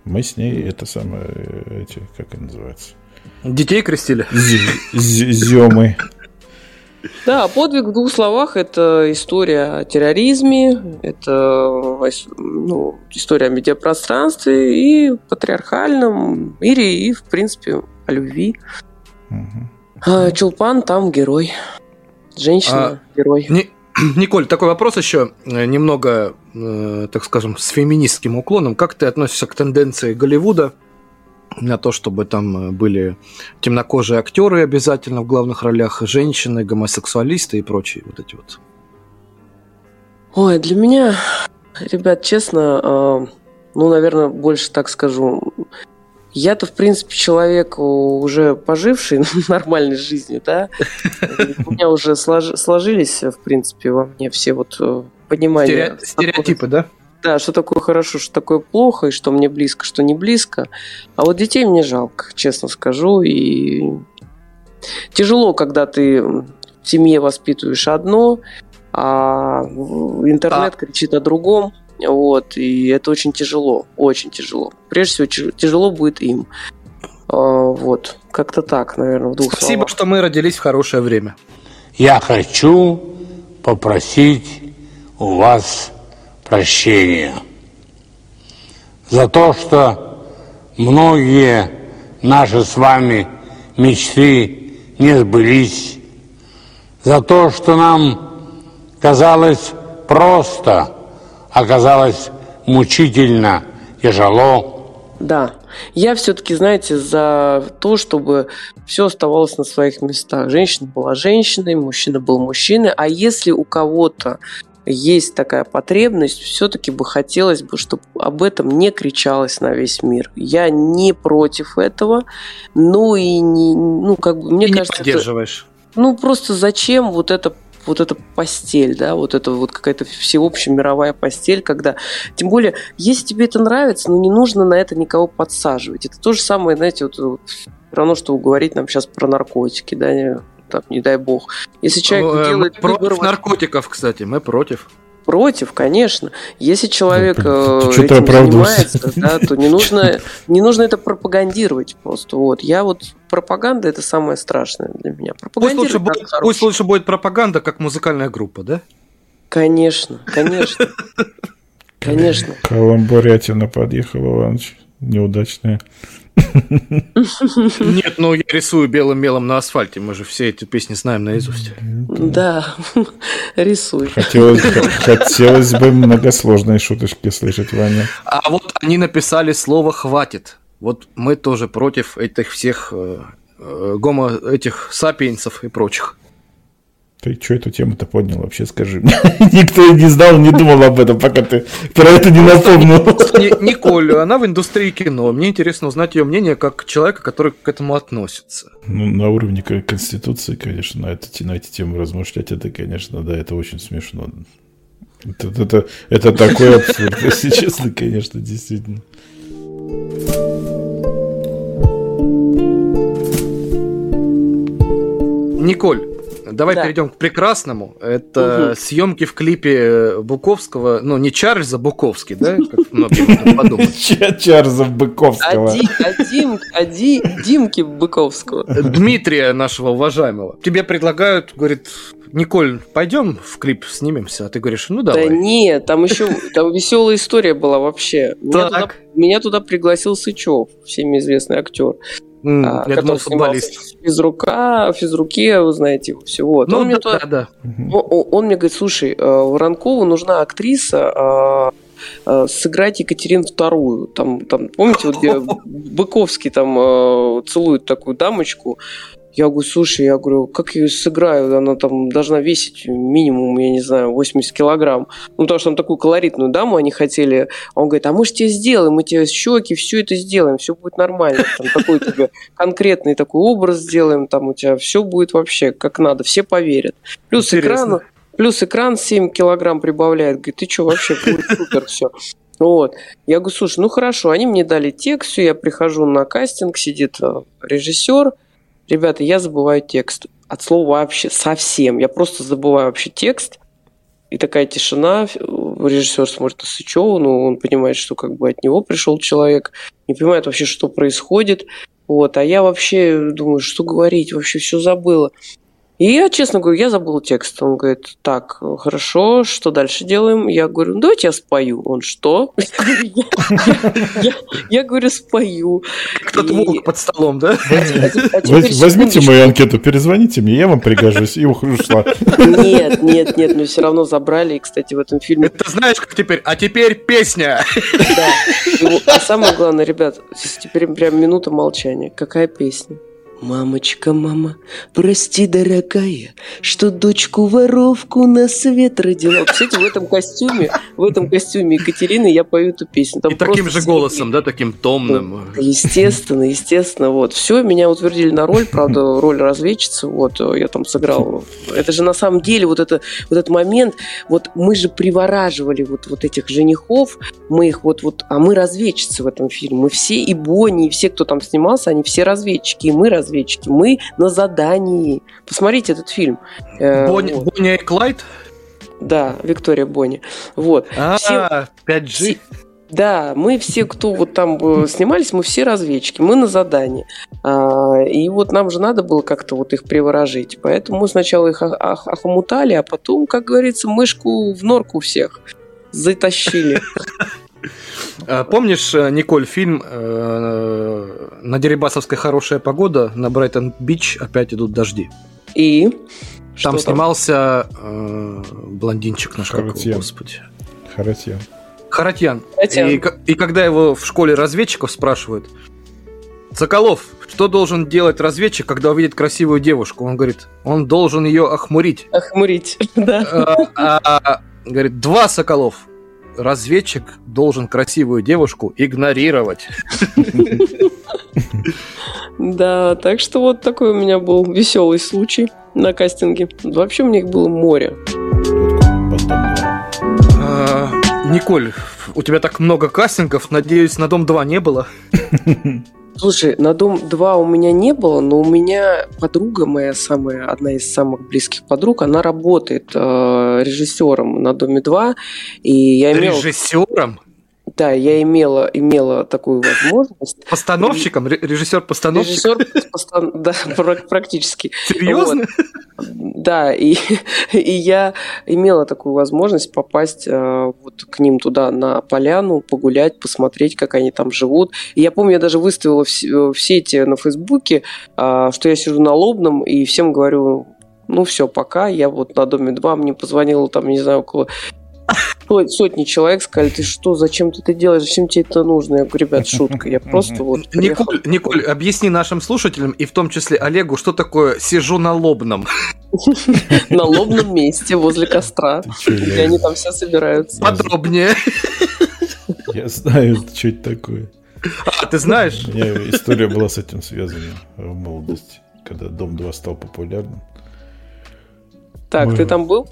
Мы с ней, это самое, э, эти, как они называются? Детей крестили? Земы. Да, подвиг в двух словах – это история о терроризме, это ну, история о медиапространстве и патриархальном мире, и, в принципе, о любви. Угу. Чулпан там герой. Женщина а, герой. Не, [CLEARS THROAT] Николь, такой вопрос еще э, немного, э, так скажем, с феминистским уклоном. Как ты относишься к тенденции Голливуда – на то, чтобы там э, были темнокожие актеры обязательно в главных ролях, женщины, гомосексуалисты и прочие вот эти вот. Ой, для меня, ребят, честно, э, ну, наверное, больше так скажу. Я-то, в принципе, человек уже поживший [LAUGHS] нормальной жизнью, да. У меня уже сложились, в принципе, во мне все вот э, понимания. Стереотипы, да? Да, что такое хорошо, что такое плохо, и что мне близко, что не близко. А вот детей мне жалко, честно скажу. И тяжело, когда ты в семье воспитываешь одно, а интернет а... кричит о другом. Вот, и это очень тяжело, очень тяжело. Прежде всего, тяжело будет им. А, вот, как-то так, наверное, в двух Спасибо, словах. что мы родились в хорошее время. Я хочу попросить у вас прощения. За то, что многие наши с вами мечты не сбылись. За то, что нам казалось просто, оказалось мучительно, тяжело. Да, я все-таки, знаете, за то, чтобы все оставалось на своих местах. Женщина была женщиной, мужчина был мужчиной. А если у кого-то есть такая потребность, все-таки бы хотелось бы, чтобы об этом не кричалось на весь мир. Я не против этого, ну и не, ну как бы мне и кажется, не поддерживаешь. Это, ну просто зачем вот это вот эта постель, да, вот это вот какая-то всеобщая мировая постель, когда, тем более, если тебе это нравится, ну не нужно на это никого подсаживать. Это то же самое, знаете, вот, вот все равно, что говорить нам сейчас про наркотики, да, там, не дай бог. Если человек ну, делает против выбор... наркотиков, кстати, мы против. Против, конечно. Если человек ну, этим занимается, да, то не нужно, [LAUGHS] не нужно это пропагандировать просто. Вот. Я вот пропаганда это самое страшное для меня. Пусть лучше, будет, пусть лучше будет пропаганда, как музыкальная группа, да? Конечно, конечно. [LAUGHS] Конечно. Каламбурятина подъехала, Иванович. Неудачная. Нет, ну я рисую белым мелом на асфальте. Мы же все эти песни знаем наизусть. Да, рисуй. Хотелось, хотелось бы многосложные шуточки слышать, Ваня. А вот они написали слово «хватит». Вот мы тоже против этих всех э, э гомо, этих сапиенсов и прочих. Ты что эту тему-то поднял вообще, скажи мне. [LAUGHS] Никто не знал, не думал об этом, пока ты про это не напомнил. Николь, она в индустрии кино. Мне интересно узнать ее мнение как человека, который к этому относится. Ну, на уровне Конституции, конечно, на, это, на эти темы размышлять, это, конечно, да, это очень смешно. Это, это, это такой абсурд, если честно, конечно, действительно. Николь, давай да. перейдем к прекрасному. Это угу. съемки в клипе Буковского, ну не Чарльза Буковский, да, как многие [LAUGHS] подумают. Чарльза Буковского. А Димки Буковского. Дмитрия нашего уважаемого. Тебе предлагают, говорит, Николь, пойдем в клип снимемся, а ты говоришь, ну давай. Да нет, там еще там веселая история была вообще. Меня, туда, меня туда пригласил Сычев, всеми известный актер. Mm, а, я думал, футболист. Физрука, физруке, вы знаете, все. Вот. Ну, он, да, мне туда, да. Он, он мне говорит, слушай, э, Воронкову нужна актриса, а, а, сыграть Екатерину вторую. Там, там, помните, вот где [LAUGHS] Быковский там э, целует такую дамочку, я говорю, слушай, я говорю, как я ее сыграю? Она там должна весить минимум, я не знаю, 80 килограмм. Ну, потому что там такую колоритную даму они хотели. Он говорит, а мы же тебе сделаем, мы тебе щеки, все это сделаем, все будет нормально. Там такой тебе конкретный такой образ сделаем, там у тебя все будет вообще как надо, все поверят. Плюс экран, плюс экран 7 килограмм прибавляет. Говорит, ты что, вообще будет супер все. Вот. Я говорю, слушай, ну хорошо, они мне дали текст, все, я прихожу на кастинг, сидит э, режиссер, Ребята, я забываю текст. От слова вообще совсем. Я просто забываю вообще текст. И такая тишина. Режиссер смотрит на Сычева, ну, он понимает, что как бы от него пришел человек. Не понимает вообще, что происходит. Вот, а я вообще думаю, что говорить, вообще все забыла. И я, честно говорю, я забыл текст. Он говорит, так, хорошо, что дальше делаем? Я говорю, ну, давайте я спою. Он, что? Я говорю, спою. Кто-то волк под столом, да? Возьмите мою анкету, перезвоните мне, я вам пригожусь. И ушла. Нет, нет, нет, мы все равно забрали. И, кстати, в этом фильме... Это знаешь, как теперь? А теперь песня! Да. А самое главное, ребят, теперь прям минута молчания. Какая песня? Мамочка, мама, прости, дорогая, что дочку-воровку на свет родила. Кстати, в этом костюме, в этом костюме Екатерины я пою эту песню. Там И таким же голосом, да, таким томным. Естественно, естественно, вот. Все, меня утвердили на роль, правда, роль разведчицы, вот, я там сыграл. Это же на самом деле вот, это, вот этот момент, вот мы же привораживали вот, вот этих женихов, мы их вот, вот, а мы разведчицы в этом фильме. Мы все, и Бонни, и все, кто там снимался, они все разведчики, и мы разведчики разведчики. Мы на задании. Посмотрите этот фильм. Э, Бонни, вот. Бонни и Клайд? Да, Виктория Бонни. Вот. А, все, 5G. Да, мы все, кто вот там э, снимались, мы все разведчики, мы на задании. А, и вот нам же надо было как-то вот их приворожить. Поэтому мы сначала их охомутали, а потом, как говорится, мышку в норку всех затащили. [LAUGHS] А, помнишь, э, Николь, фильм э, на Дерибасовской хорошая погода, на Брайтон-Бич опять идут дожди. И? Там Что снимался э, блондинчик наш, как господи. Харатьян. Харатьян. Харатьян. И, и когда его в школе разведчиков спрашивают, Соколов, что должен делать разведчик, когда увидит красивую девушку? Он говорит, он должен ее охмурить. Охмурить, [LAUGHS] да. А, а, а, говорит, два Соколов разведчик должен красивую девушку игнорировать. Да, так что вот такой у меня был веселый случай на кастинге. Вообще у них было море. А, Николь, у тебя так много кастингов, надеюсь, на Дом 2 не было? [LAUGHS] Слушай, на Дом 2 у меня не было, но у меня подруга моя самая, одна из самых близких подруг, она работает э, режиссером на Доме 2. И я имела... Режиссером? Да, я имела, имела такую возможность. Постановщиком? Режиссер-постановщик? Режиссер, постан... да, практически. Серьезно? Вот. Да, и, и я имела такую возможность попасть э, вот к ним туда на поляну, погулять, посмотреть, как они там живут. И я помню, я даже выставила в, в сети на Фейсбуке, э, что я сижу на Лобном и всем говорю, ну все, пока, я вот на Доме 2, мне позвонило там, не знаю, около сотни человек сказали, ты что, зачем ты это делаешь, зачем тебе это нужно? Я говорю, ребят, шутка, я просто вот... Николь, Николь, объясни нашим слушателям и в том числе Олегу, что такое сижу на лобном? На лобном месте возле костра, где они там все собираются. Подробнее. Я знаю, что это такое. А, ты знаешь? У меня история была с этим связана в молодости, когда Дом 2 стал популярным. Так, ты там был?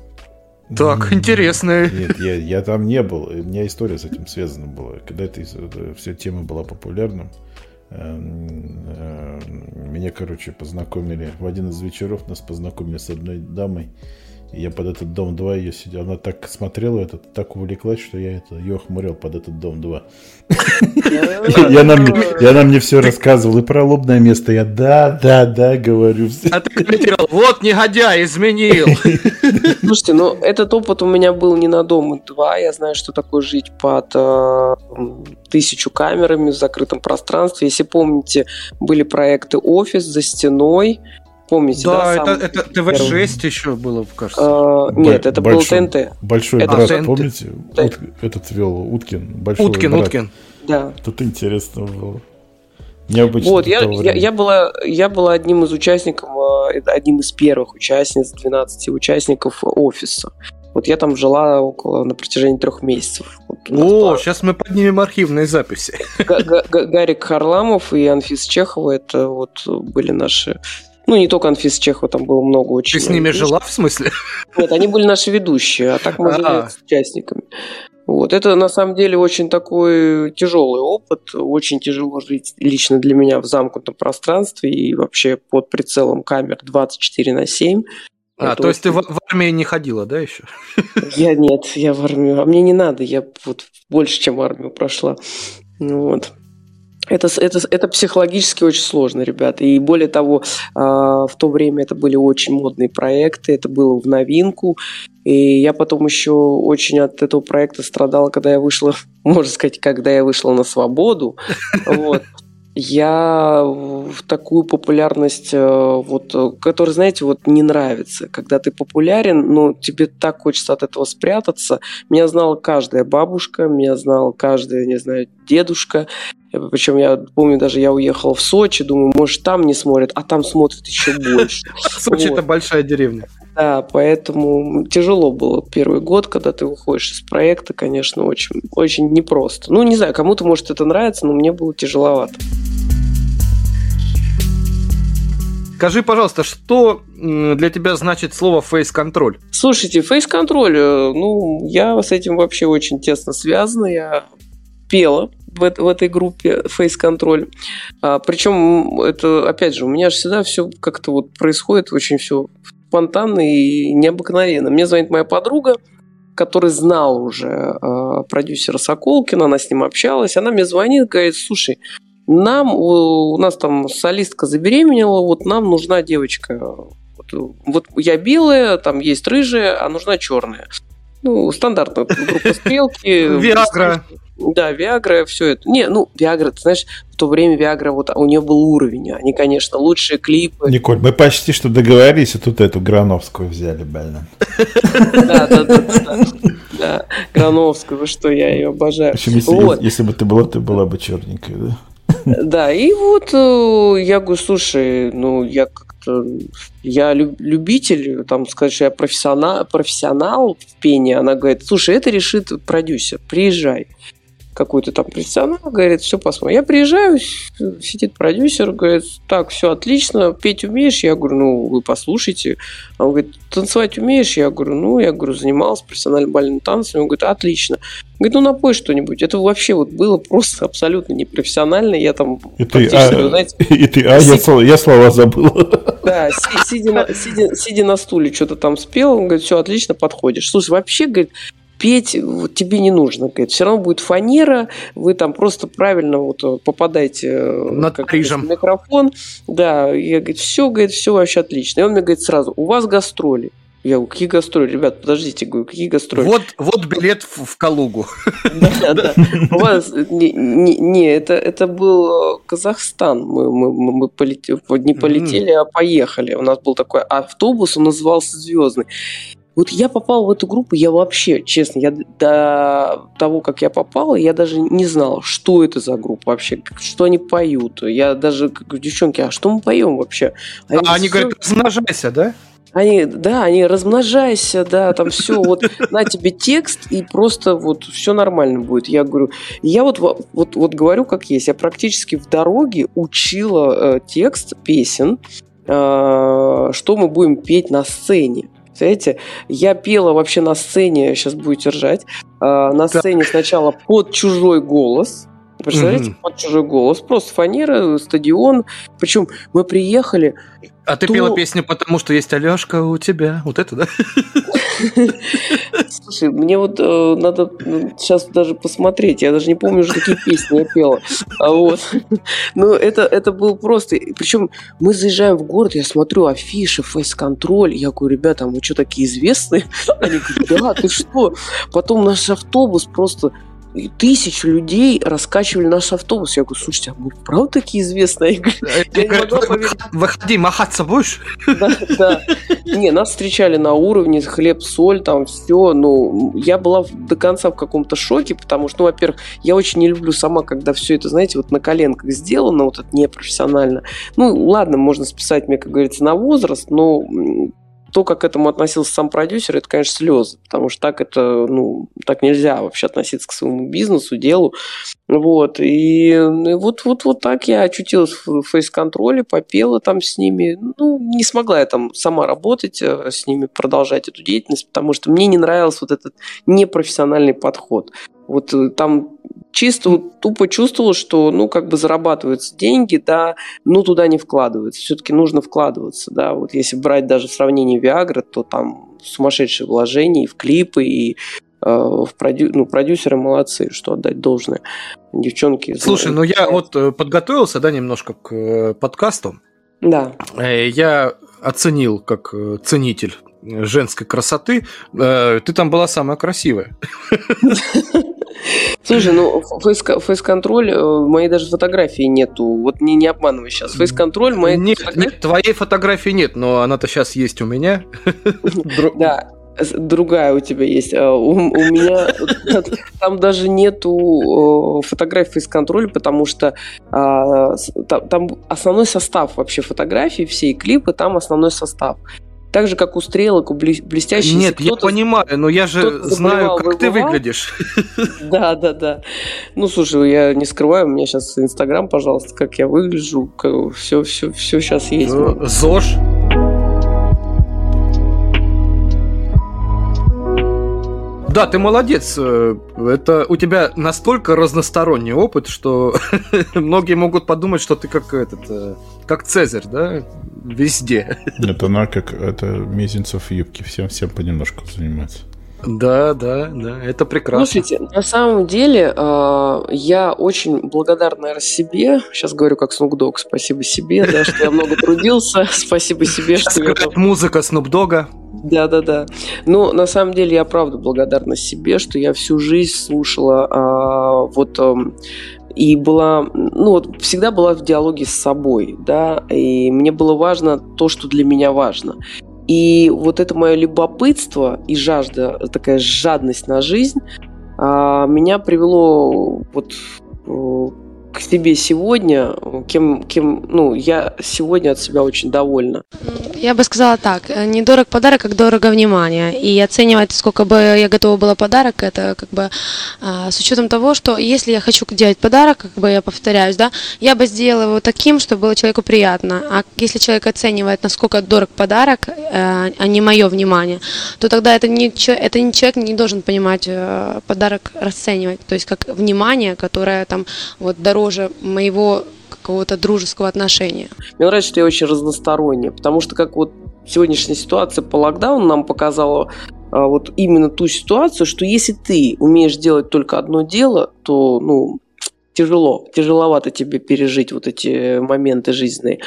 Так, интересно. Нет, я, я там не был. У меня история с этим связана была. Когда эта вся тема была популярна, эм, э, меня, короче, познакомили. В один из вечеров нас познакомили с одной дамой. Я под этот дом 2 ее сидел. Она так смотрела это, так увлеклась, что я это ее охмурил под этот дом 2. [LAUGHS] И она мне все рассказывала. И про лобное место я да, да, да, говорю. А ты комментировал, вот негодяй, изменил. [LAUGHS] Слушайте, ну этот опыт у меня был не на дом 2. Я знаю, что такое жить под э, тысячу камерами в закрытом пространстве. Если помните, были проекты «Офис» за стеной, Помните, да? Да, это, это ТВ-6 еще было, кажется. А, нет, это большой, был ТНТ. Большой это брат, ТНТ. помните? Ут, этот вел Уткин. Большой Уткин, брат. Уткин. Да. Тут интересно было. Необычно. Вот, я, я, я, была, я была одним из участников, э, одним из первых участниц, 12 участников офиса. Вот я там жила около на протяжении трех месяцев. Вот О, сейчас мы поднимем архивные записи. Гарик Харламов и Анфис Чехова это вот были наши ну, не только Анфиса Чехова, там было много очень. Ты с ними жила, в смысле? Нет, они были наши ведущие, а так мы жили с участниками. Вот. Это на самом деле очень такой тяжелый опыт. Очень тяжело жить лично для меня в замкнутом пространстве и вообще под прицелом камер 24 на 7. А, Это то есть ты в, в армию не ходила, да, еще? Я нет, я в армию. А мне не надо, я вот больше, чем армию прошла. Вот. Это, это, это психологически очень сложно, ребята. И более того, а, в то время это были очень модные проекты, это было в новинку. И я потом еще очень от этого проекта страдала, когда я вышла, [LAUGHS] можно сказать, когда я вышла на свободу. Вот я в такую популярность, э, вот, которая, знаете, вот не нравится. Когда ты популярен, но тебе так хочется от этого спрятаться. Меня знала каждая бабушка, меня знал каждый, не знаю, дедушка. Причем я помню, даже я уехал в Сочи, думаю, может, там не смотрят, а там смотрят еще больше. [LAUGHS] Сочи – это большая деревня. Да, поэтому тяжело было первый год, когда ты выходишь из проекта, конечно, очень, очень непросто. Ну, не знаю, кому-то, может, это нравится, но мне было тяжеловато. Скажи, пожалуйста, что для тебя значит слово фейс-контроль? Слушайте, фейс-контроль, э, ну, я с этим вообще очень тесно связана. Я пела в, в этой группе Face Control. А, причем это, опять же, у меня же всегда все как-то вот происходит очень все спонтанно и необыкновенно. Мне звонит моя подруга, который знал уже э, продюсера Соколкина, она с ним общалась, она мне звонит, говорит, слушай, нам, у нас там солистка забеременела, вот нам нужна девочка. Вот, вот я белая, там есть рыжая, а нужна черная. Ну, стандартная группа стрелки. [LAUGHS] Виагра. Да, Виагра, все это. Не, ну, Виагра, ты знаешь, в то время Виагра, вот у нее был уровень. Они, конечно, лучшие клипы. Николь, мы почти что договорились, а тут эту Грановскую взяли, больно. Да, да, да, да. Грановскую, вы что, я ее обожаю. если бы ты была, ты была бы черненькая, да? Да, и вот э, я говорю, слушай, ну, я как-то, я любитель, там, сказать, что я профессионал, профессионал в пении, она говорит, слушай, это решит продюсер, приезжай какой-то там профессионал, говорит, все посмотрим. Я приезжаю, сидит продюсер, говорит, так, все отлично, петь умеешь? Я говорю, ну, вы послушайте. Он говорит, танцевать умеешь? Я говорю, ну, я говорю, занимался профессиональным бальным танцем. Он говорит, отлично. Говорит, ну, напой что-нибудь. Это вообще вот было просто [LAUGHS] абсолютно непрофессионально. Я там и ты, а, знаете... [LAUGHS] И ты, а, я, слова, я слова забыл. [LAUGHS] Да, сидя сидя, сидя на стуле, что-то там спел, он говорит, все отлично, подходишь. Слушай, вообще, говорит, петь вот, тебе не нужно. Говорит, все равно будет фанера, вы там просто правильно вот э, попадаете э, над как, Парижем. микрофон. Да, я говорит, все, говорит, все вообще отлично. И он мне говорит сразу, у вас гастроли. Я говорю, какие гастроли? Ребят, подождите, говорю, какие гастроли? Вот, вот билет в, в Калугу. Да, да. [LAUGHS] У вас... Не, не, не это, это был э, Казахстан. Мы, мы, мы полетели, не полетели, а поехали. У нас был такой автобус, он назывался «Звездный». Вот я попал в эту группу, я вообще, честно, я до того, как я попал, я даже не знал, что это за группа вообще, что они поют. Я даже как девчонки, а что мы поем вообще? А, а они говорят, размножайся, да? Они, да, они размножайся, да, там все, вот на тебе текст, и просто вот все нормально будет. Я говорю, я вот, вот, вот говорю как есть, я практически в дороге учила э, текст песен, э, что мы будем петь на сцене. Представляете, я пела вообще на сцене, сейчас будете ржать, э, на сцене сначала под чужой голос, Представляете, mm-hmm. под чужой голос. Просто фанера, стадион. Причем мы приехали... А ты то... пела песню «Потому что есть Алешка у тебя». Вот это, да? Слушай, мне вот э, надо сейчас даже посмотреть. Я даже не помню уже, какие песни я пела. А вот. Ну, это, это было просто... Причем мы заезжаем в город, я смотрю афиши, фейс-контроль. Я говорю, ребята, а мы что, такие известные? Они говорят, да, ты что? Потом наш автобус просто и тысячи людей раскачивали наш автобус. Я говорю, слушайте, а мы правда такие известные? Я не могла поверить. Выходи, махаться будешь? Да, да. Не, нас встречали на уровне хлеб, соль, там все. Ну, я была до конца в каком-то шоке, потому что, ну, во-первых, я очень не люблю сама, когда все это, знаете, вот на коленках сделано, вот это непрофессионально. Ну, ладно, можно списать мне, как говорится, на возраст, но то, как к этому относился сам продюсер, это, конечно, слезы, потому что так это, ну, так нельзя вообще относиться к своему бизнесу, делу. Вот, и вот, вот, вот так я очутилась в фейс-контроле, попела там с ними. Ну, не смогла я там сама работать э, с ними, продолжать эту деятельность, потому что мне не нравился вот этот непрофессиональный подход. Вот э, там чисто тупо чувствовал, что, ну, как бы зарабатываются деньги, да, ну, туда не вкладываются. Все-таки нужно вкладываться, да. Вот если брать даже сравнение Viagra, то там сумасшедшие вложения и в клипы, и э, в продю... ну, продюсеры молодцы, что отдать должное. Девчонки. Слушай, ну я вот э, подготовился, да, немножко к э, подкасту. Да. Я оценил как ценитель женской красоты. Ты там была самая красивая. [LAUGHS] Слушай, ну фейс-контроль, э, моей даже фотографии нету. Вот не, не обманывай сейчас. Фейс-контроль моей... Нет, нет, твоей фотографии нет, но она-то сейчас есть у меня. Да, другая у тебя есть. А у, у меня [LAUGHS] там даже нету фотографий из контроля, потому что а, там, там основной состав вообще фотографий, все и клипы, там основной состав. Так же, как у стрелок, у блестящих. Нет, я понимаю, но я же знаю, как ты выглядишь. [LAUGHS] Да, да, да. Ну, слушай, я не скрываю, у меня сейчас Инстаграм, пожалуйста, как я выгляжу, все, все, все сейчас есть. Ну, ЗОЖ. Да, ты молодец. Это у тебя настолько разносторонний опыт, что [LAUGHS] многие могут подумать, что ты как этот, э, как Цезарь, да, везде. [LAUGHS] Это она как это Мезенцев в юбке, всем всем понемножку занимается. Да, да, да, это прекрасно. Слушайте, на самом деле э, я очень благодарна себе. Сейчас говорю как Snoop Dogg, спасибо себе, да, что я много трудился. [LAUGHS] Спасибо себе, что я... Музыка Snoop Dogg. Да, да, да. Но на самом деле я правда благодарна себе, что я всю жизнь слушала а, вот а, и была, ну вот всегда была в диалоге с собой, да, и мне было важно то, что для меня важно. И вот это мое любопытство и жажда, такая жадность на жизнь, а, меня привело вот к себе сегодня, кем, кем, ну, я сегодня от себя очень довольна. Я бы сказала так, не дорог подарок, как дорого внимание. И оценивать, сколько бы я готова была подарок, это как бы а, с учетом того, что если я хочу делать подарок, как бы я повторяюсь, да, я бы сделала его таким, чтобы было человеку приятно. А если человек оценивает, насколько дорог подарок, э, а не мое внимание, то тогда это не, это не человек не должен понимать э, подарок расценивать, то есть как внимание, которое там вот дороже дороже моего какого-то дружеского отношения. Мне нравится, что я очень разносторонняя, потому что как вот сегодняшняя ситуация по локдауну нам показала а, вот именно ту ситуацию, что если ты умеешь делать только одно дело, то, ну, тяжело, тяжеловато тебе пережить вот эти моменты жизненные.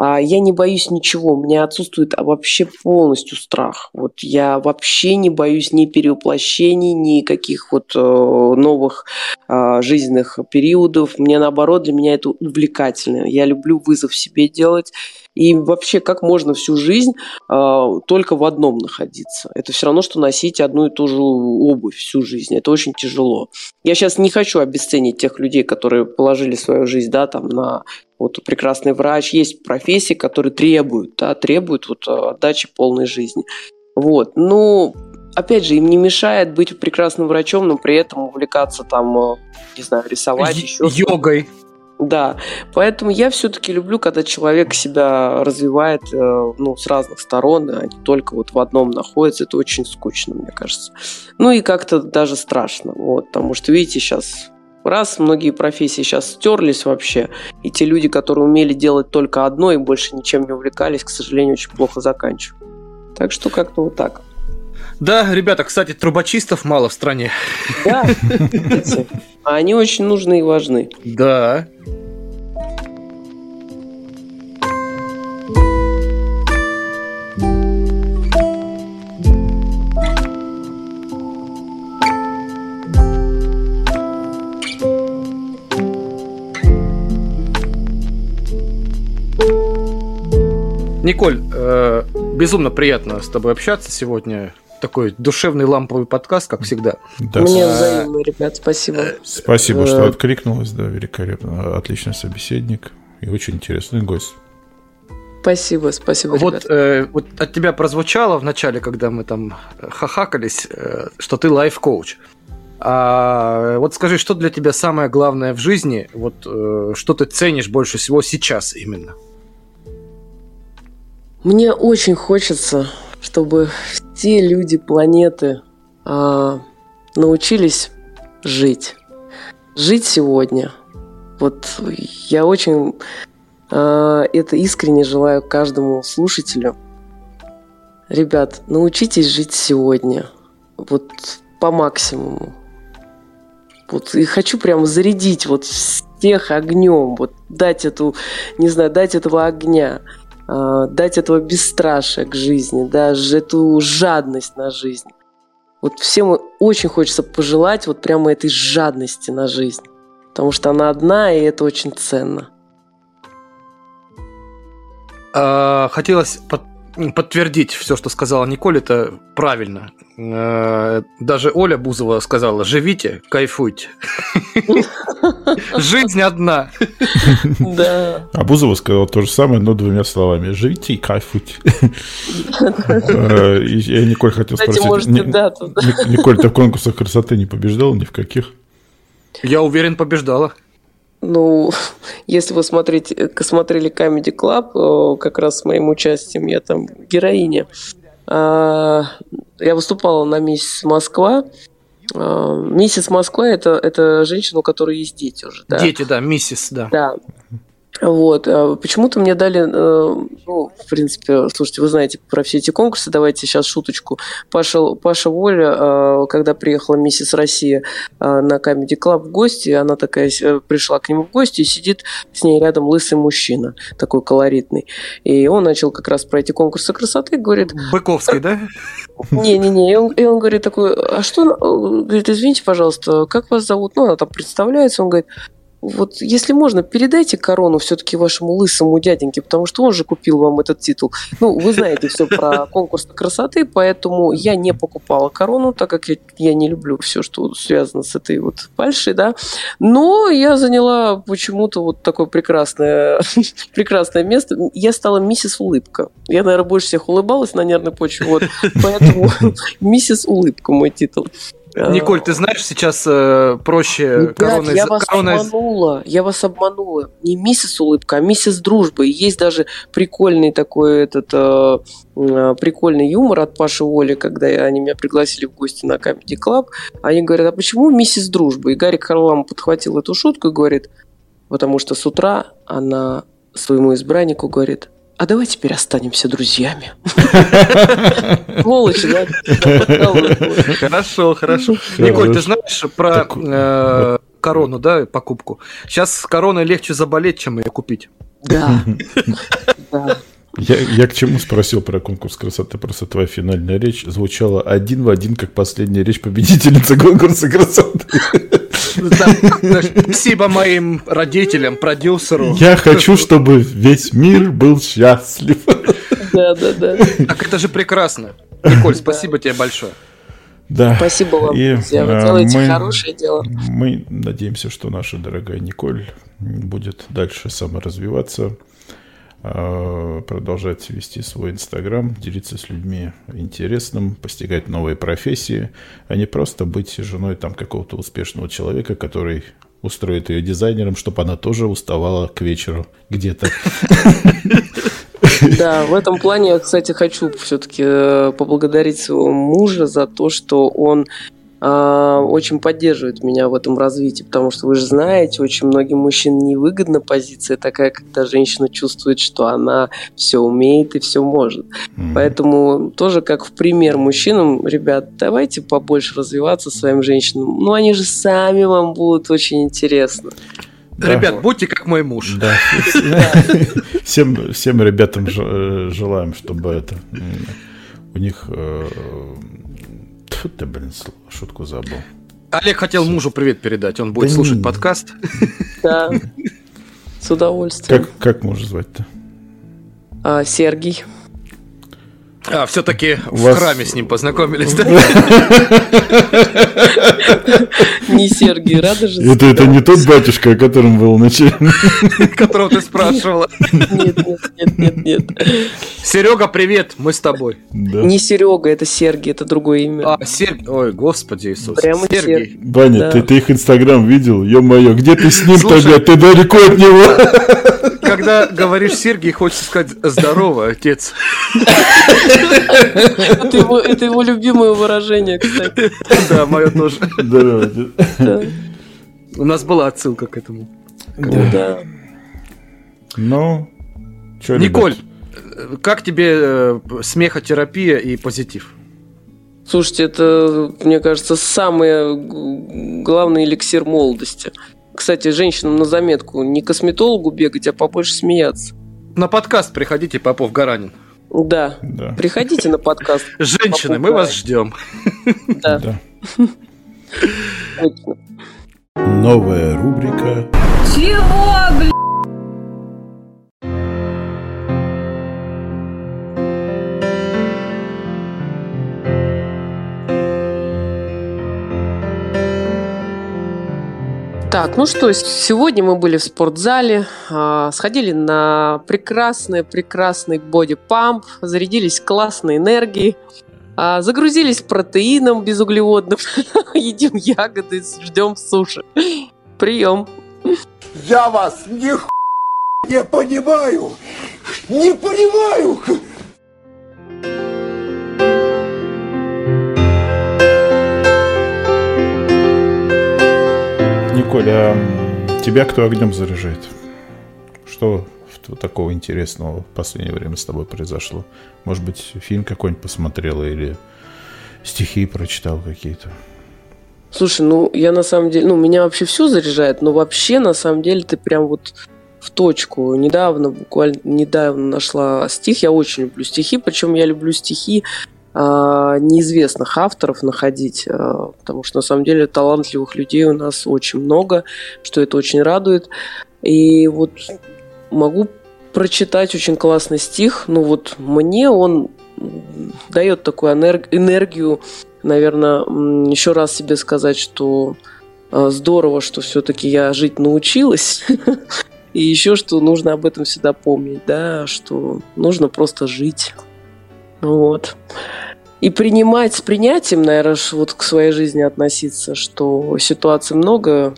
А я не боюсь ничего, у меня отсутствует вообще полностью страх. Вот я вообще не боюсь ни перевоплощений, ни каких вот э, новых э, жизненных периодов. Мне наоборот, для меня это увлекательно. Я люблю вызов себе делать. И вообще, как можно всю жизнь э, только в одном находиться? Это все равно, что носить одну и ту же обувь всю жизнь. Это очень тяжело. Я сейчас не хочу обесценить тех людей, которые положили свою жизнь, да, там, на вот прекрасный врач, есть профессии, которые требуют, да, требуют вот отдачи полной жизни. Вот, ну, опять же, им не мешает быть прекрасным врачом, но при этом увлекаться там, э, не знаю, рисовать, Й- еще йогой. Да, поэтому я все-таки люблю, когда человек себя развивает э, ну, с разных сторон, а не только вот в одном находится. Это очень скучно, мне кажется. Ну и как-то даже страшно, вот, потому что, видите, сейчас раз многие профессии сейчас стерлись вообще, и те люди, которые умели делать только одно и больше ничем не увлекались, к сожалению, очень плохо заканчивают. Так что как-то вот так. Да, ребята, кстати, трубочистов мало в стране. Да, [LAUGHS] они очень нужны и важны. Да. Николь, э, безумно приятно с тобой общаться сегодня такой душевный ламповый подкаст, как всегда. Да. Мне взаимно, ребят, спасибо. Спасибо, что э, откликнулась, да, великолепно. Отличный собеседник и очень интересный гость. Спасибо, спасибо. Вот, э, вот от тебя прозвучало в начале, когда мы там хахакались, э, что ты лайф-коуч. А вот скажи, что для тебя самое главное в жизни? Вот э, что ты ценишь больше всего сейчас именно? Мне очень хочется, чтобы все люди планеты а, научились жить. Жить сегодня. Вот я очень а, это искренне желаю каждому слушателю. Ребят, научитесь жить сегодня. Вот по максимуму. Вот, и хочу прямо зарядить вот всех огнем, вот дать эту, не знаю, дать этого огня. А, дать этого бесстрашия к жизни, даже эту жадность на жизнь. Вот всем очень хочется пожелать вот прямо этой жадности на жизнь, потому что она одна, и это очень ценно. А, хотелось подтвердить все, что сказала Николь, это правильно. Э, даже Оля Бузова сказала, живите, кайфуйте. [LAUGHS] Жизнь одна. Да. А Бузова сказала то же самое, но двумя словами. Живите и кайфуйте. Э, я Николь хотел спросить. Николь, ты в конкурсах красоты не побеждал ни в каких? Я уверен, побеждала. Ну, [LAUGHS] если вы смотрите, смотрели Comedy Club, как раз с моим участием, я там героиня. А, я выступала на «Миссис Москва». А, «Миссис Москва» это, – это женщина, у которой есть дети уже. Да? Дети, да, миссис, да. Да. Вот. А почему-то мне дали, э, ну, в принципе, слушайте, вы знаете про все эти конкурсы, давайте сейчас шуточку. Паша, Паша Воля, э, когда приехала миссис Россия э, на Comedy Club в гости, она такая пришла к нему в гости и сидит с ней рядом лысый мужчина, такой колоритный. И он начал как раз про эти конкурсы красоты, говорит... Быковский, да? Не-не-не, и он, и он говорит такой, а что, говорит, извините, пожалуйста, как вас зовут? Ну, она там представляется, он говорит, вот если можно, передайте корону все-таки вашему лысому дяденьке, потому что он же купил вам этот титул. Ну, вы знаете все про [LAUGHS] конкурс красоты, поэтому я не покупала корону, так как я, я не люблю все, что связано с этой вот фальшей, да. Но я заняла почему-то вот такое прекрасное, [LAUGHS] прекрасное место. Я стала миссис Улыбка. Я, наверное, больше всех улыбалась на нервной почве, вот. Поэтому [LAUGHS] миссис Улыбка мой титул. Э, Николь, ты знаешь, сейчас э, проще корона я вас корона обманула, я вас обманула. Не миссис улыбка, а миссис дружба. И есть даже прикольный такой этот э, э, прикольный юмор от Паши Оли, когда они меня пригласили в гости на Comedy Club. Они говорят, а почему миссис дружба? И Гарик Харлам подхватил эту шутку и говорит, потому что с утра она своему избраннику говорит, а давай теперь останемся друзьями. [LAUGHS] Сволочь, да? [LAUGHS] Хорошо, хорошо. Николь, ты знаешь про э, корону, да, покупку? Сейчас с короной легче заболеть, чем ее купить. [LAUGHS] Да. Я, я к чему спросил про конкурс красоты? Просто твоя финальная речь звучала один в один, как последняя речь победительницы конкурса красоты. Спасибо моим родителям, продюсеру. Я хочу, чтобы весь мир был счастлив. Да, да, да. Так это же прекрасно. Николь, спасибо тебе большое. Да. Спасибо вам, И, друзья. Вы э, делаете мы- хорошее дело. Мы надеемся, что наша дорогая Николь будет дальше саморазвиваться, продолжать вести свой Инстаграм, делиться с людьми интересным, постигать новые профессии, а не просто быть женой там какого-то успешного человека, который устроит ее дизайнером, чтобы она тоже уставала к вечеру где-то. [LAUGHS] Да, в этом плане я, кстати, хочу все-таки поблагодарить своего мужа за то, что он очень поддерживает меня в этом развитии, потому что вы же знаете, очень многим мужчинам невыгодна позиция такая, когда женщина чувствует, что она все умеет и все может. М. Поэтому тоже как в пример мужчинам, ребят, давайте побольше развиваться своим женщинам. Ну, они же сами вам будут очень интересны. Да. Ребят, будьте как мой муж. Да. [LAUGHS] Всем, всем ребятам э, желаем, чтобы это у них... Тьфу ты, блин, шутку забыл. Олег хотел мужу привет передать, он будет Да слушать не- подкаст. Да, [LAUGHS] с удовольствием. Как, как мужа звать-то? А, Сергей. А, все-таки в вас- храме с ним познакомились, да? [LAUGHS] Не Сергей, рада же. Это, это не тот батюшка, о котором был начал. Которого ты спрашивала. Нет, нет, нет, нет, нет. Серега, привет, мы с тобой. Да. Не Серега, это Сергей, это другое имя. А, Сергей, ой, господи Иисус. Прямо Сергей. Ваня, Да. ты, ты их инстаграм видел? Ё-моё, где ты с ним тогда? Ты далеко от него. Когда говоришь Сергей, хочется сказать здорово, отец. Это его, это его любимое выражение, кстати. Да, мое [LAUGHS] тоже. Да. У нас была отсылка к этому. Да. Ну, чё, Николь, э, как тебе э, смехотерапия и позитив? Слушайте, это, мне кажется, самый г- главный эликсир молодости. Кстати, женщинам на заметку, не косметологу бегать, а побольше смеяться. На подкаст приходите, Попов Гаранин. Да. Да. Приходите на подкаст. Женщины, мы вас ждем. Да. Новая рубрика Чего, блядь? Так, ну что, сегодня мы были в спортзале, а, сходили на прекрасный, прекрасный боди-памп, зарядились классной энергией, а, загрузились протеином безуглеводным, [LAUGHS] едим ягоды, ждем суши. Прием. Я вас ни не понимаю! Не понимаю! Николь, а тебя кто огнем заряжает? Что такого интересного в последнее время с тобой произошло? Может быть, фильм какой-нибудь посмотрела или стихи прочитал какие-то? Слушай, ну я на самом деле, ну меня вообще все заряжает, но вообще на самом деле ты прям вот в точку. Недавно, буквально недавно нашла стих. Я очень люблю стихи, причем я люблю стихи неизвестных авторов находить, а, потому что на самом деле талантливых людей у нас очень много, что это очень радует. И вот могу прочитать очень классный стих. Ну вот мне он дает такую энерг- энергию, наверное, еще раз себе сказать, что э, здорово, что все-таки я жить научилась. [LAUGHS] И еще, что нужно об этом всегда помнить, да, что нужно просто жить. Вот. И принимать с принятием, наверное, вот к своей жизни относиться, что ситуаций много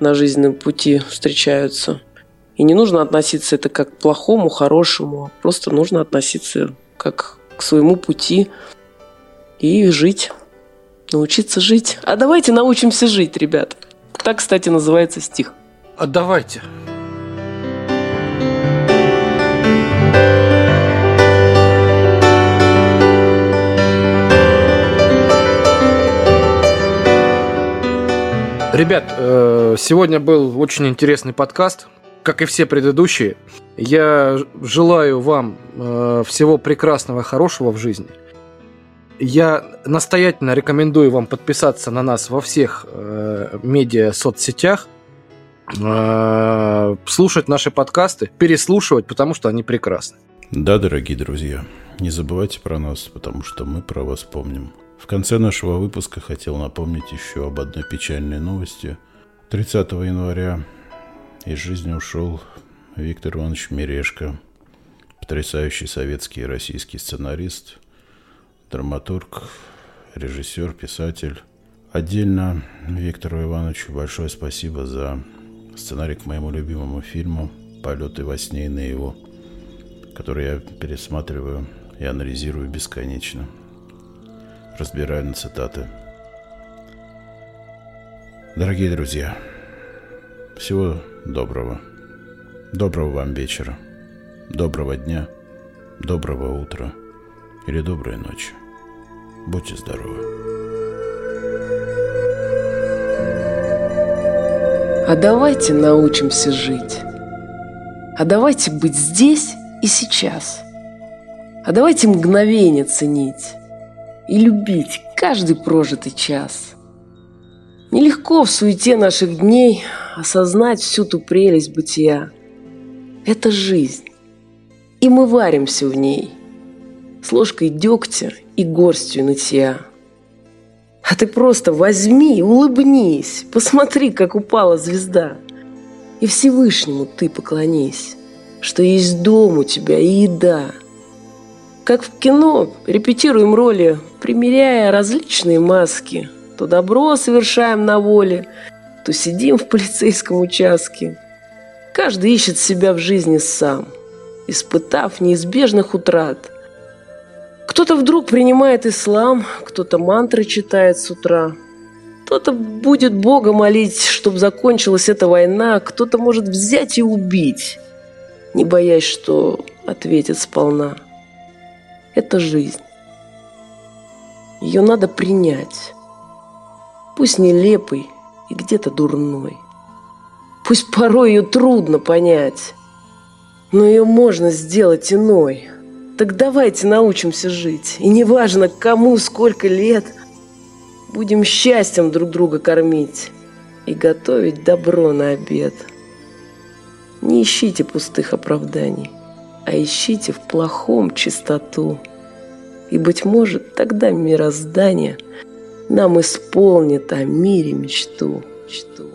на жизненном пути встречаются. И не нужно относиться это как к плохому, хорошему, а просто нужно относиться как к своему пути и жить. Научиться жить. А давайте научимся жить, ребят. Так, кстати, называется стих. А давайте. Ребят, э, сегодня был очень интересный подкаст, как и все предыдущие. Я желаю вам э, всего прекрасного, хорошего в жизни. я настоятельно рекомендую вам подписаться на нас во всех э, медиа соцсетях, слушать наши подкасты, переслушивать, потому что они прекрасны. Да, дорогие друзья, не забывайте про нас, потому что мы про вас помним. В конце нашего выпуска хотел напомнить еще об одной печальной новости. 30 января из жизни ушел Виктор Иванович Мерешко, потрясающий советский и российский сценарист, драматург, режиссер, писатель. Отдельно Виктору Ивановичу большое спасибо за сценарий к моему любимому фильму «Полеты во сне и наяву», который я пересматриваю и анализирую бесконечно разбираю на цитаты. Дорогие друзья, всего доброго. Доброго вам вечера, доброго дня, доброго утра или доброй ночи. Будьте здоровы. А давайте научимся жить. А давайте быть здесь и сейчас. А давайте мгновение ценить и любить каждый прожитый час. Нелегко в суете наших дней осознать всю ту прелесть бытия. Это жизнь, и мы варимся в ней с ложкой дегтя и горстью нытья. А ты просто возьми, улыбнись, посмотри, как упала звезда. И Всевышнему ты поклонись, что есть дом у тебя и еда – как в кино, репетируем роли, примеряя различные маски. То добро совершаем на воле, то сидим в полицейском участке. Каждый ищет себя в жизни сам, испытав неизбежных утрат. Кто-то вдруг принимает ислам, кто-то мантры читает с утра. Кто-то будет Бога молить, чтобы закончилась эта война, кто-то может взять и убить, не боясь, что ответит сполна. Это жизнь. Ее надо принять. Пусть нелепый и где-то дурной. Пусть порой ее трудно понять, но ее можно сделать иной. Так давайте научимся жить. И неважно, кому сколько лет, будем счастьем друг друга кормить и готовить добро на обед. Не ищите пустых оправданий а ищите в плохом чистоту. И, быть может, тогда мироздание нам исполнит о мире мечту. мечту.